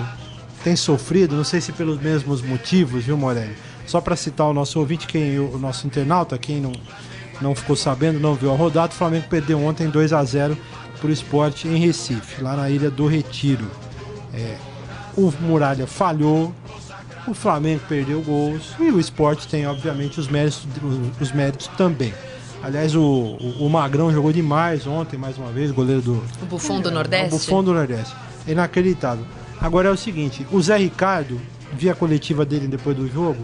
tem sofrido, não sei se pelos mesmos motivos, viu, Morelli? Só para citar o nosso ouvinte, quem o nosso internauta, quem não, não ficou sabendo, não viu a rodada, o Flamengo perdeu ontem 2 a 0 pro esporte em Recife, lá na Ilha do Retiro. É, o Muralha falhou, o Flamengo perdeu gols e o esporte tem, obviamente, os méritos, os méritos também. Aliás, o, o, o Magrão jogou demais ontem, mais uma vez, goleiro do, O Buffon do é o Nordeste. Buffon do Nordeste. Inacreditável. Agora é o seguinte, o Zé Ricardo, vi a coletiva dele depois do jogo,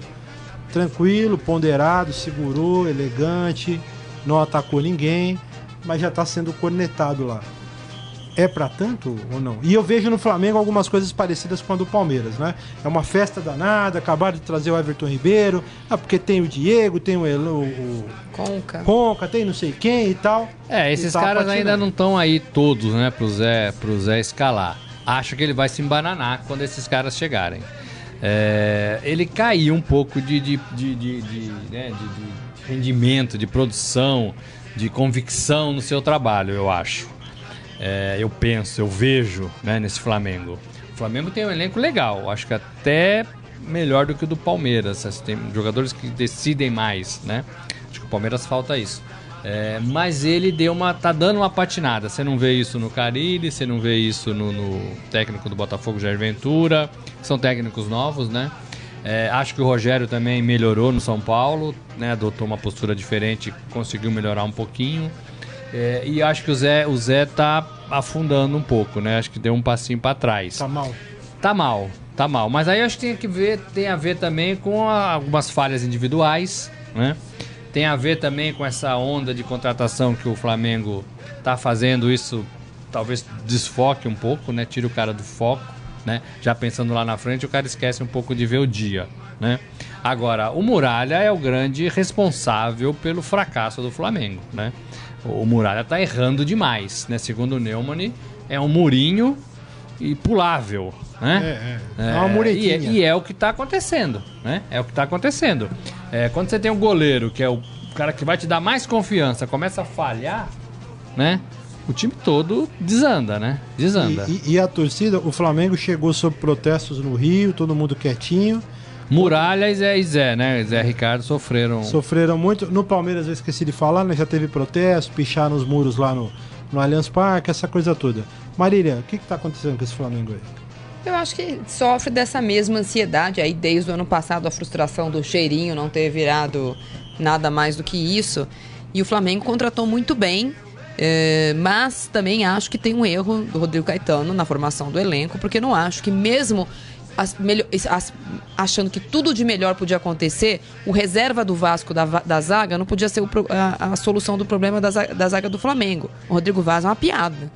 tranquilo, ponderado, segurou, elegante, não atacou ninguém, mas já está sendo cornetado lá. É pra tanto ou não? E eu vejo no Flamengo algumas coisas parecidas com a do Palmeiras, né? É uma festa danada, acabaram de trazer o Everton Ribeiro, ah, porque tem o Diego, tem o, Elo, o Conca. Conca, tem não sei quem e tal. É, esses tá caras patinando. ainda não estão aí todos, né, pro Zé, pro Zé escalar. Acho que ele vai se embananar quando esses caras chegarem. É, ele caiu um pouco de, de, de, de, de, né, de- de rendimento, de produção, de convicção no seu trabalho, eu acho. É, eu penso, eu vejo né, nesse Flamengo. O Flamengo tem um elenco legal, acho que até melhor do que o do Palmeiras. Assim, Tem jogadores que decidem mais, né? Acho que o Palmeiras falta isso. É, mas ele deu uma. tá dando uma patinada. Você não vê isso no Carilli, você não vê isso no, no técnico do Botafogo, Jair Ventura, que são técnicos novos, né? É, acho que o Rogério também melhorou no São Paulo, né? Adotou uma postura diferente, conseguiu melhorar um pouquinho. É, e acho que o Zé, o Zé tá afundando um pouco, né? Acho que deu um passinho para trás. Tá mal. Tá mal, tá mal. Mas aí acho que tem que ver, tem a ver também com a- algumas falhas individuais, né? Tem a ver também com essa onda de contratação que o Flamengo tá fazendo isso, talvez desfoque um pouco, né? Tira o cara do foco, né? Já pensando lá na frente, o cara esquece um pouco de ver o dia, né? Agora, o Muralha é o grande responsável pelo fracasso do Flamengo, né? O Muralha tá errando demais, né? Segundo o Neumann, é um murinho e pulável, né? É, é. É uma muretinha. E é, e é o que está acontecendo, né? É o que está acontecendo. É, quando você tem um goleiro que é o cara que vai te dar mais confiança, começa a falhar, né? O time todo desanda, né? Desanda. E, e- e a torcida, o Flamengo chegou sob protestos no Rio, todo mundo quietinho. Muralha e Zé, e Zé, né? Zé e Ricardo sofreram. Sofreram muito. No Palmeiras eu esqueci de falar, né? Já teve protesto, pichar nos muros lá no, no Allianz Parque, essa coisa toda. Marília, o que, que tá acontecendo com esse Flamengo aí? Eu acho que sofre dessa mesma ansiedade aí desde o ano passado, a frustração do cheirinho não ter virado nada mais do que isso. E o Flamengo contratou muito bem, eh, mas também acho que tem um erro do Rodrigo Caetano na formação do elenco, porque não acho que mesmo as as- achando que tudo de melhor podia acontecer, o reserva do Vasco da, da zaga não podia ser o a, a solução do problema da da zaga do Flamengo. O Rodrigo Vaz é uma piada.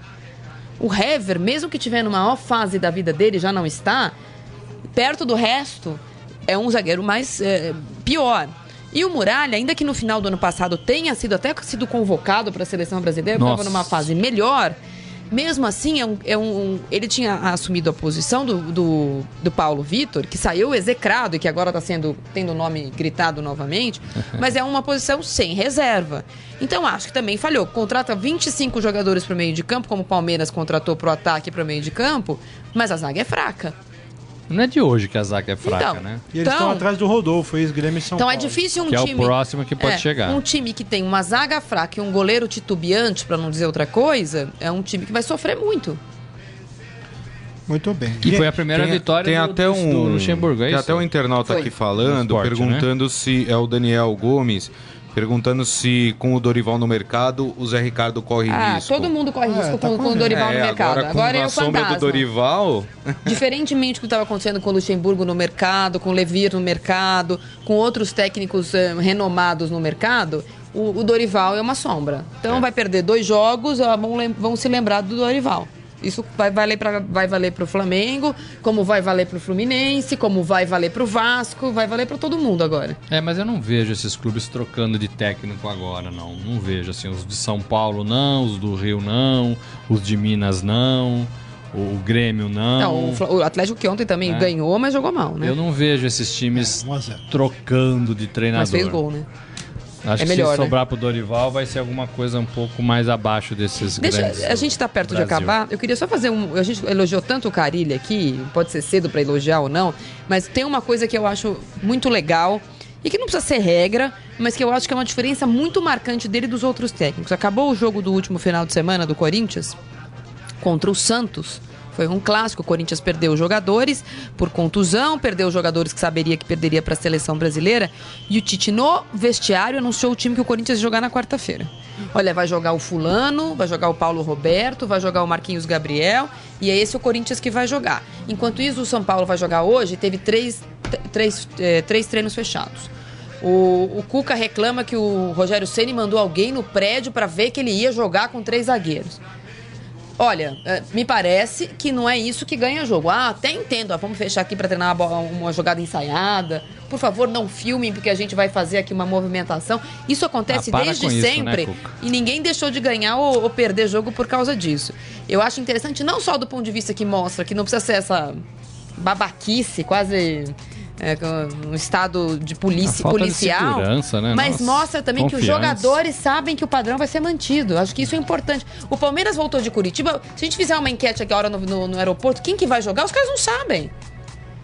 O Hever, mesmo que tiver numa maior fase da vida dele, já não está, perto do resto, é um zagueiro mais é, pior. E o Muralha, ainda que no final do ano passado tenha sido até sido convocado para a seleção brasileira, estava numa fase melhor, mesmo assim, é um, é um- ele tinha assumido a posição do, do, do Paulo Vitor, que saiu execrado e que agora está sendo tendo o nome gritado novamente, mas é uma posição sem reserva. Então acho que também falhou. Contrata 25 jogadores para o meio de campo, como o Palmeiras contratou para o ataque e para o meio de campo, mas a zaga é fraca. Não é de hoje que a zaga é fraca, Então, né? E eles estão Então- atrás do Rodolfo, ex-grêmio em São Então Paulo. é difícil um Que é o time. próximo que pode É, chegar. Um time que tem uma zaga fraca e um goleiro titubeante, pra não dizer outra coisa, é um time que vai sofrer muito. Muito bem. Que foi a primeira Tem, vitória tem do, até do- um, do Luxemburgo, é tem isso? até um internauta Foi. aqui falando, esporte, perguntando se é o Daniel Gomes, perguntando se com o Dorival no mercado o Zé Ricardo corre Ah, risco. todo mundo corre É, risco tá com, com o. Dorival é, no mercado. Agora, Agora, com é a o sombra fantasma. do Dorival, Diferentemente do que estava acontecendo com o Luxemburgo no mercado, com o Levir no mercado, com outros técnicos eh, renomados no mercado, o, o Dorival é uma sombra. Então vai perder dois jogos, vão, vão se lembrar do Dorival. Isso vai valer para vai valer para o Flamengo, como vai valer para o Fluminense, como vai valer para o Vasco, vai valer para todo mundo agora. É, mas eu não vejo esses clubes trocando de técnico agora, não. Não vejo, assim, os de São Paulo não, os do Rio não, os de Minas não, o Grêmio não. Não, o, Atlético que ontem também É. ganhou, mas jogou mal, né? Eu não vejo esses times 1 a 0. trocando de treinador. Mas fez gol, né? Acho É que melhor, se né? sobrar pro Dorival vai ser alguma coisa um pouco mais abaixo desses Deixa, grandes. a gente tá perto de Brasil. acabar. Eu queria só fazer um. A gente elogiou tanto o Carilli aqui, pode ser cedo pra elogiar ou não, mas tem uma coisa que eu acho muito legal e que não precisa ser regra, mas que eu acho que é uma diferença muito marcante dele dos outros técnicos. Acabou o jogo do último final de semana do Corinthians contra o Santos. Foi um clássico. O Corinthians perdeu jogadores por contusão, perdeu jogadores que saberia que perderia para a seleção brasileira. E o Tite, no vestiário, anunciou o time que o Corinthians ia jogar na quarta-feira. Olha, vai jogar o Fulano, vai jogar o Paulo Roberto, vai jogar o Marquinhos Gabriel. E é esse o Corinthians que vai jogar. Enquanto isso, o São Paulo vai jogar hoje. Teve três, três, eh, três treinos fechados. O, o Cuca reclama que o Rogério Ceni mandou alguém no prédio para ver que ele ia jogar com três zagueiros. Olha, eh, me parece que não é isso que ganha jogo. Ah, até entendo. ah, vamos fechar aqui para treinar uma, uma jogada ensaiada. Por favor, não filmem, porque a gente vai fazer aqui uma movimentação. Isso acontece Ah, desde isso, né, sempre. Cuca? e ninguém deixou de ganhar ou, ou perder jogo por causa disso. Eu acho interessante, não só do ponto de vista que mostra que não precisa ser essa babaquice, quase. É, um estado de polícia, falta de policial. segurança, né? Mas Nossa, mostra também que os jogadores sabem que o padrão vai ser mantido. Acho que isso é importante. O Palmeiras voltou de Curitiba. Se a gente fizer uma enquete aqui agora no, no- no aeroporto, quem que vai jogar? Os caras não sabem.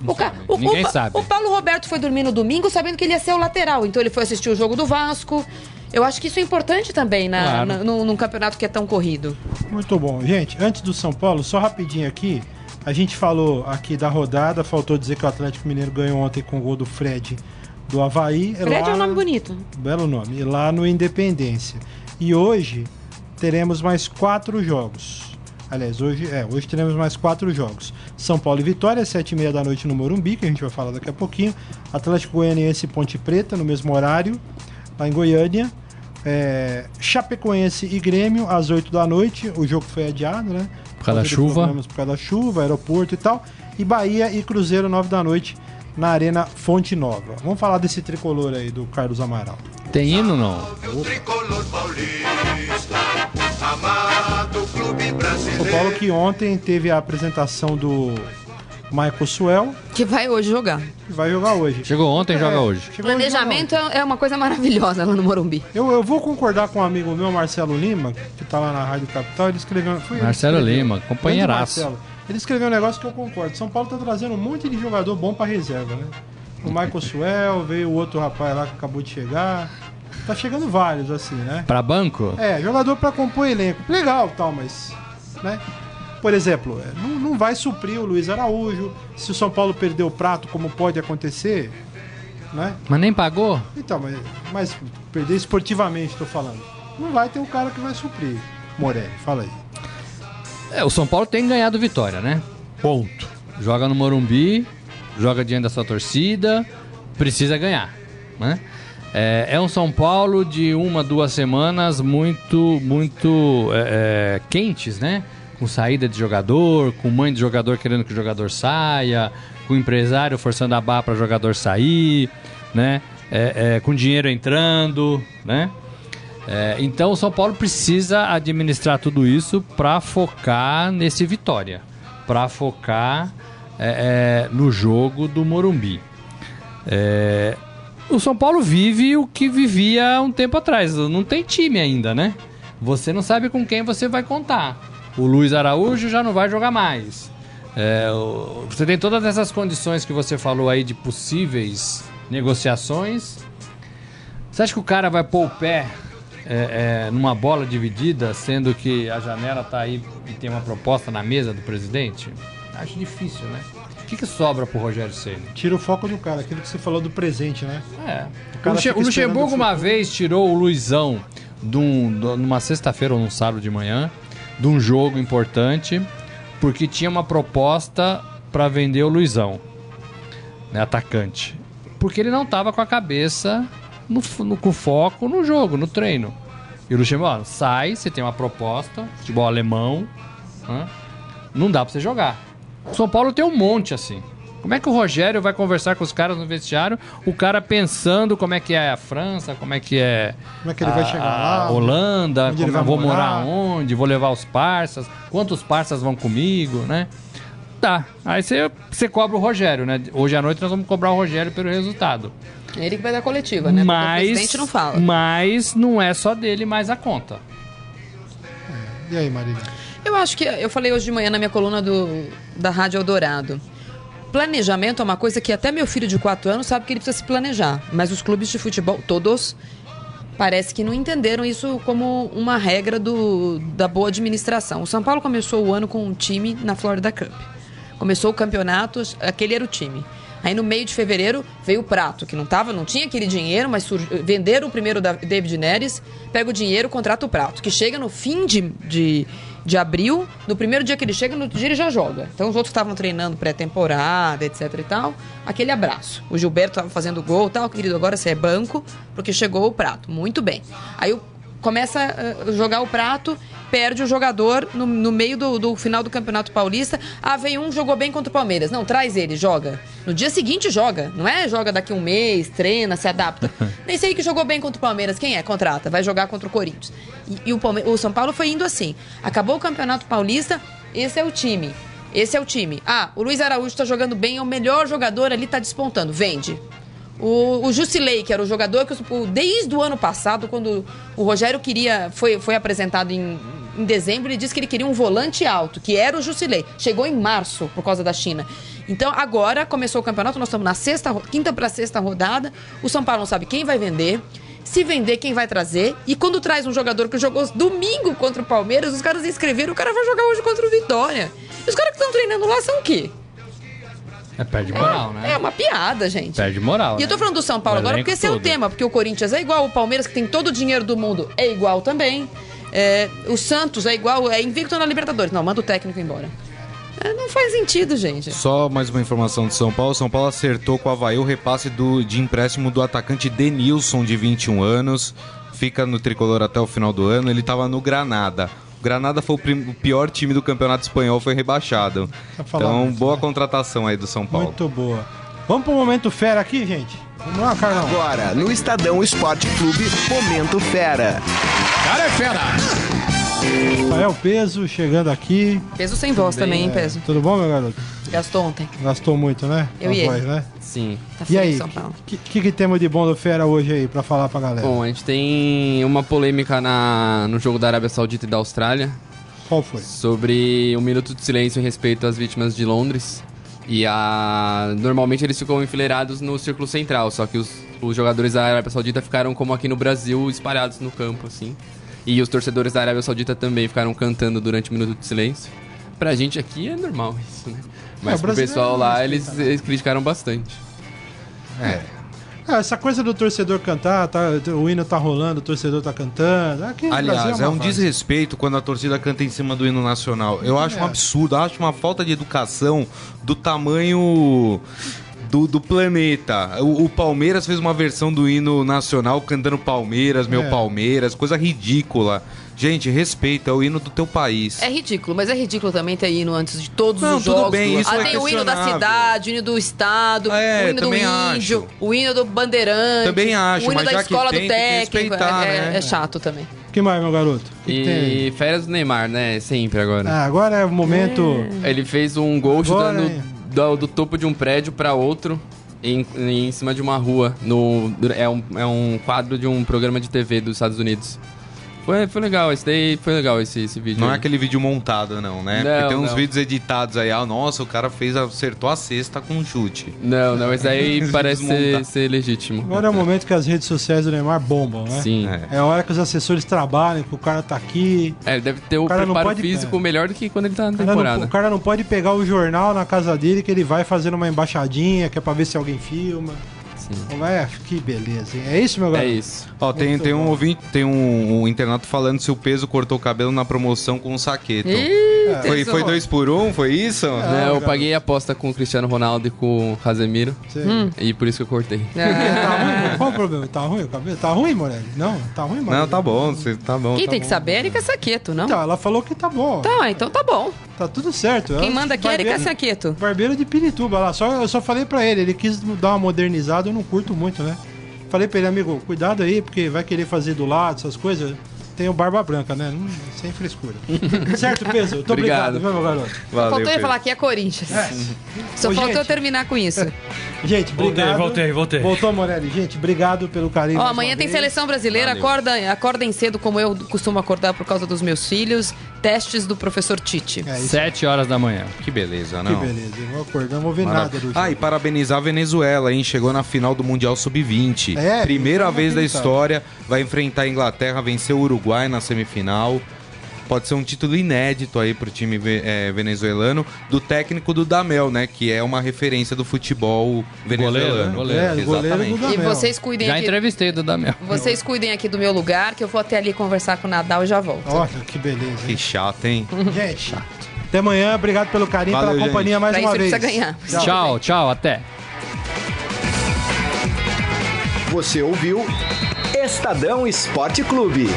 O, ca- o- Ninguém o sabe. o Paulo Roberto foi dormir no domingo sabendo que ele ia ser o lateral. Então ele foi assistir o jogo do Vasco. Eu acho que isso é importante também na, Claro. na- num, num campeonato que é tão corrido. Muito bom. Gente, antes do São Paulo, só rapidinho aqui. A gente falou aqui da rodada, faltou dizer que o Atlético Mineiro ganhou ontem com o gol do Fred do Havaí. Fred lá- é um nome bonito. Belo nome. E lá no Independência. E hoje teremos mais quatro jogos. Aliás, hoje, é, hoje teremos mais quatro jogos. São Paulo e Vitória, sete e meia da noite no Morumbi, que a gente vai falar daqui a pouquinho. Atlético Goianiense e Ponte Preta, no mesmo horário, lá em Goiânia. É, Chapecoense e Grêmio, às 8 da noite. O jogo foi adiado, né? Por causa da chuva. problemas Por causa da chuva, aeroporto e tal. E Bahia e Cruzeiro, 9 da noite, na Arena Fonte Nova. Vamos falar desse tricolor aí do Carlos Amaral. Tem hino ou não? O tricolor paulista, amado clube São brasileiro. Paulo que ontem teve a apresentação do Michael Suel, Que vai hoje jogar. que vai jogar hoje. Chegou ontem, É, joga hoje. chegou hoje, Planejamento é uma coisa maravilhosa lá no Morumbi. Eu, eu vou concordar com um amigo meu, Marcelo Lima, que tá lá na Rádio Capital, ele escreveu... Foi ele Marcelo escreveu. Lima, companheiraço. Marcelo. Ele escreveu um negócio que eu concordo. São Paulo tá trazendo um monte de jogador bom pra reserva, né? O Michael Suel, veio o outro rapaz lá que acabou de chegar. Tá chegando vários, assim, né? Pra banco? É, jogador pra compor elenco. Legal, tal, mas. Né? Por exemplo, é, não, não vai suprir o Luiz Araújo. Se o São Paulo perder o prato, como pode acontecer, né? Mas nem pagou? Então, mas, mas perder esportivamente, tô falando. Não vai ter o cara que vai suprir. Morelli, fala aí. É, o São Paulo tem ganhado vitória, né? Ponto. Joga no Morumbi, joga diante da sua torcida, precisa ganhar, né? É, é um São Paulo de uma, duas semanas muito, muito é, é, quentes, né? Com saída de jogador, com mãe de jogador querendo que o jogador saia, com empresário forçando a barra para jogador sair, né? É, é, com dinheiro entrando, né? É, então o São Paulo precisa administrar tudo isso para focar nesse Vitória, para focar é, é, no jogo do Morumbi. É, o São Paulo vive o que vivia um tempo atrás. Não tem time ainda, né? Você não sabe com quem você vai contar. O Luiz Araújo já não vai jogar mais. É, você tem todas essas condições que você falou aí de possíveis negociações. Você acha que o cara vai pôr o pé é, é, numa bola dividida, sendo que a janela tá aí e tem uma proposta na mesa do presidente? Acho difícil, né? O que, que sobra pro Rogério Ceni? Tira o foco do cara, aquilo que você falou do presente, né? É. O, Luxe- o Luxemburgo uma vez tirou o Luizão de numa sexta-feira ou num sábado de manhã de um jogo importante porque tinha uma proposta para vender o Luizão, né, atacante. Porque ele não tava com a cabeça no, no- com foco no jogo, no treino. E o Luxemburgo, ó, sai, você tem uma proposta, futebol alemão, hã? não dá pra você jogar. O São Paulo tem um monte assim. Como é que o Rogério vai conversar com os caras no vestiário? O cara pensando como é que é a França, como é que é. Como é que ele vai a- chegar a lá? Holanda, onde ele como vai eu vou morar morar? onde, vou levar os parças, quantos parças vão comigo, né? Tá. Aí você, você cobra o Rogério, né? Hoje à noite nós vamos cobrar o Rogério pelo resultado. Ele que vai dar coletiva, né? Porque o mas, presidente não fala. mas não é só dele mais a conta. E aí, Marília? Eu acho que eu falei hoje de manhã na minha coluna do, da Rádio Eldorado. Planejamento é uma coisa que até meu filho de 4 anos sabe que ele precisa se planejar. Mas os clubes de futebol, todos, parece que não entenderam isso como uma regra do, da boa administração. O São Paulo começou o ano com um time na Florida Cup. Começou o campeonato, aquele era o time. Aí no meio de fevereiro veio o prato, que não tava, não tinha aquele dinheiro, mas surg... venderam o primeiro da David Neres, pega o dinheiro, contrata o prato, que chega no fim de, de, de abril, no primeiro dia que ele chega, no outro dia ele já joga. Então os outros estavam treinando pré-temporada, etc e tal. Aquele abraço. O Gilberto estava fazendo gol, tal, querido, agora você é banco, porque chegou o prato. Muito bem. Aí o começa a jogar o prato, perde o jogador no, no meio do, do final do Campeonato Paulista. Ah, veio um, jogou bem contra o Palmeiras. Não, traz ele, joga. No dia seguinte joga. Não é joga daqui um mês, treina, se adapta. Nem sei que jogou bem contra o Palmeiras. Quem é? Contrata. Vai jogar contra o Corinthians. E, e o, Palme- o São Paulo foi indo assim. Acabou o Campeonato Paulista, esse é o time. Esse é o time. Ah, o Luiz Araújo tá jogando bem, é o melhor jogador ali, tá despontando. Vende. O, o Jusilei, que era o jogador que desde o ano passado, quando o Rogério queria, foi, foi apresentado em, em dezembro, ele disse que ele queria um volante alto, que era o Jusilei. Chegou em março por causa da China. Então agora começou o campeonato, nós estamos na sexta, quinta para sexta rodada. O São Paulo não sabe quem vai vender. Se vender, quem vai trazer? E quando traz um jogador que jogou domingo contra o Palmeiras, os caras escreveram, o cara vai jogar hoje contra o Vitória. E os caras que estão treinando lá são o quê? É, perde moral, né? É uma piada, gente. Perde moral. E eu tô né? falando do São Paulo O agora porque esse é o todo. tema, porque o Corinthians é igual, o Palmeiras, que tem todo o dinheiro do mundo, é igual também. É, o Santos é igual, é invicto na Libertadores. Não, manda o técnico embora. É, não faz sentido, gente. Só mais uma informação de São Paulo. São Paulo acertou com o Havaí o repasse do, de empréstimo do atacante Denilson, de 21 anos. Fica no tricolor até o final do ano. Ele estava no Granada. O Granada foi o, o pior time do campeonato espanhol, foi rebaixado. Então, boa né? contratação aí do São Paulo. Muito boa. Vamos pro momento fera aqui, gente? Vamos lá, Carlão. Agora, no Estadão Esporte Clube, Momento Fera. Cara é fera! Rafael Peso chegando aqui. Peso sem voz também, hein, Peso? Tudo bom, meu garoto? Gastou ontem. Gastou muito, né? Eu e ele. voz, né? Sim. Tá E feio aí, São Paulo. o que, que, que temos de bom do Fera hoje aí pra falar pra galera? Bom, a gente tem uma polêmica na, no jogo da Arábia Saudita e da Austrália Qual foi? sobre um minuto de silêncio em respeito às vítimas de Londres. E a... normalmente eles ficam enfileirados no círculo central, só que os, os jogadores da Arábia Saudita ficaram como aqui no Brasil, espalhados no campo, assim. E os torcedores da Arábia Saudita também ficaram cantando durante o minuto de silêncio. Pra gente aqui é normal isso, né? Mas o pro pessoal lá, eles, eles criticaram bastante. Ah, essa coisa do torcedor cantar, tá, o hino tá rolando, o torcedor tá cantando. Aqui Aliás, é uma um várzea. desrespeito quando a torcida canta em cima do hino nacional. Eu acho um É. absurdo, acho uma falta de educação do tamanho do, do planeta. O, o Palmeiras fez uma versão do hino nacional cantando Palmeiras, meu É. Palmeiras, coisa ridícula. Gente, respeita, é o hino do teu país. É ridículo, mas é ridículo também ter hino antes de todos Não, os tudo jogos. bem, isso ah, é tem o hino da cidade, o hino do estado, É, o hino do índio, acho. o hino do bandeirante, Também acho, o hino mas da já que escola tem, do que técnico. respeitar, é, né? é chato também. O que mais, meu garoto? Que que? E férias do Neymar, né? Sempre agora. Ah, agora é o momento. Ele fez um gol Agora, chutando hein? Do, do topo de um prédio pra outro em, em cima de uma rua. No, é, um, é um quadro de um programa de TV dos Estados Unidos. Foi, foi legal, esse daí foi legal esse, esse vídeo. Não é aí. aquele vídeo montado, não, né? Não, Porque tem uns não. vídeos editados aí. Ah, nossa, o cara fez, acertou a cesta com um chute. Não, não, esse aí parece ser, ser legítimo. Agora é o momento que as redes sociais do Neymar bombam, né? Sim. É. É a hora que os assessores trabalham, que o cara tá aqui. É, ele deve ter o, cara não preparo pode- físico é. melhor do que quando ele tá na O cara, não, temporada. o cara não pode pegar o jornal na casa dele que ele vai fazendo uma embaixadinha, que é pra ver se alguém filma. Sim. É, que beleza, hein? É isso, meu É garoto? isso. Ó, tem, Muito tem um ouvinte, tem um, um internato falando se o peso cortou o cabelo na promoção com o saqueto. Ih, Foi, foi dois por um? Foi isso? Ah, Né, eu paguei a aposta com o Cristiano Ronaldo e com o Casemiro. Hum. E por isso que eu cortei. Tá ruim? Qual o problema? Tá ruim o cabelo? Tá ruim, Morelli? Não, tá ruim, Morelli? Não, tá bom, você tá bom. Quem tá tem que bom. saber é Erika Saqueto, não? Então, ela falou que tá bom. Tá, então tá bom. Tá tudo certo. Quem Ela- manda aqui é Erika Saqueto. Barbeiro de Pirituba lá. Só, eu só falei pra ele, ele quis dar uma modernizada, eu não curto muito, né? Falei pra ele, amigo, cuidado aí, porque vai querer fazer do lado, essas coisas. Tem o barba branca, né? Não- sem frescura. certo, peso? Muito obrigado, Obrigado. viu, meu garoto? Valeu, Faltou Pedro. falar que é Corinthians. Só Ô, faltou gente. eu terminar com isso. Gente, Voltei, obrigado. voltei, voltei. Voltou, Morelli. Gente, obrigado pelo carinho. Ó, amanhã tem vez. seleção brasileira. Acorda, acordem cedo, como eu costumo acordar por causa dos meus filhos. Testes do professor Tite. É isso. Sete horas da manhã. Que beleza, Que não? beleza. Eu vou acordar, não vou ver Maravilha. nada do jogo. Ah, e parabenizar a Venezuela, hein? Chegou na final do Mundial Sub-20. É, Primeira vez da história, vai enfrentar a Inglaterra, venceu o Uruguai na semifinal. Pode ser um título inédito aí pro time eh, venezuelano, do técnico do Damel, né? Que é uma referência do futebol venezuelano. goleiro, É, o goleiro Exatamente. do E Damel. vocês cuidem Já aqui. entrevistei do Damião. Vocês cuidem aqui do meu lugar, que eu vou até ali conversar com o Nadal e já volto. Olha, que beleza. Que hein? chato, hein? Gente, até amanhã. Obrigado pelo carinho, Valeu, pela gente. companhia mais Pra uma vez. ganhar. Tchau. Tchau, tchau, até. Você ouviu Estadão Esporte Clube.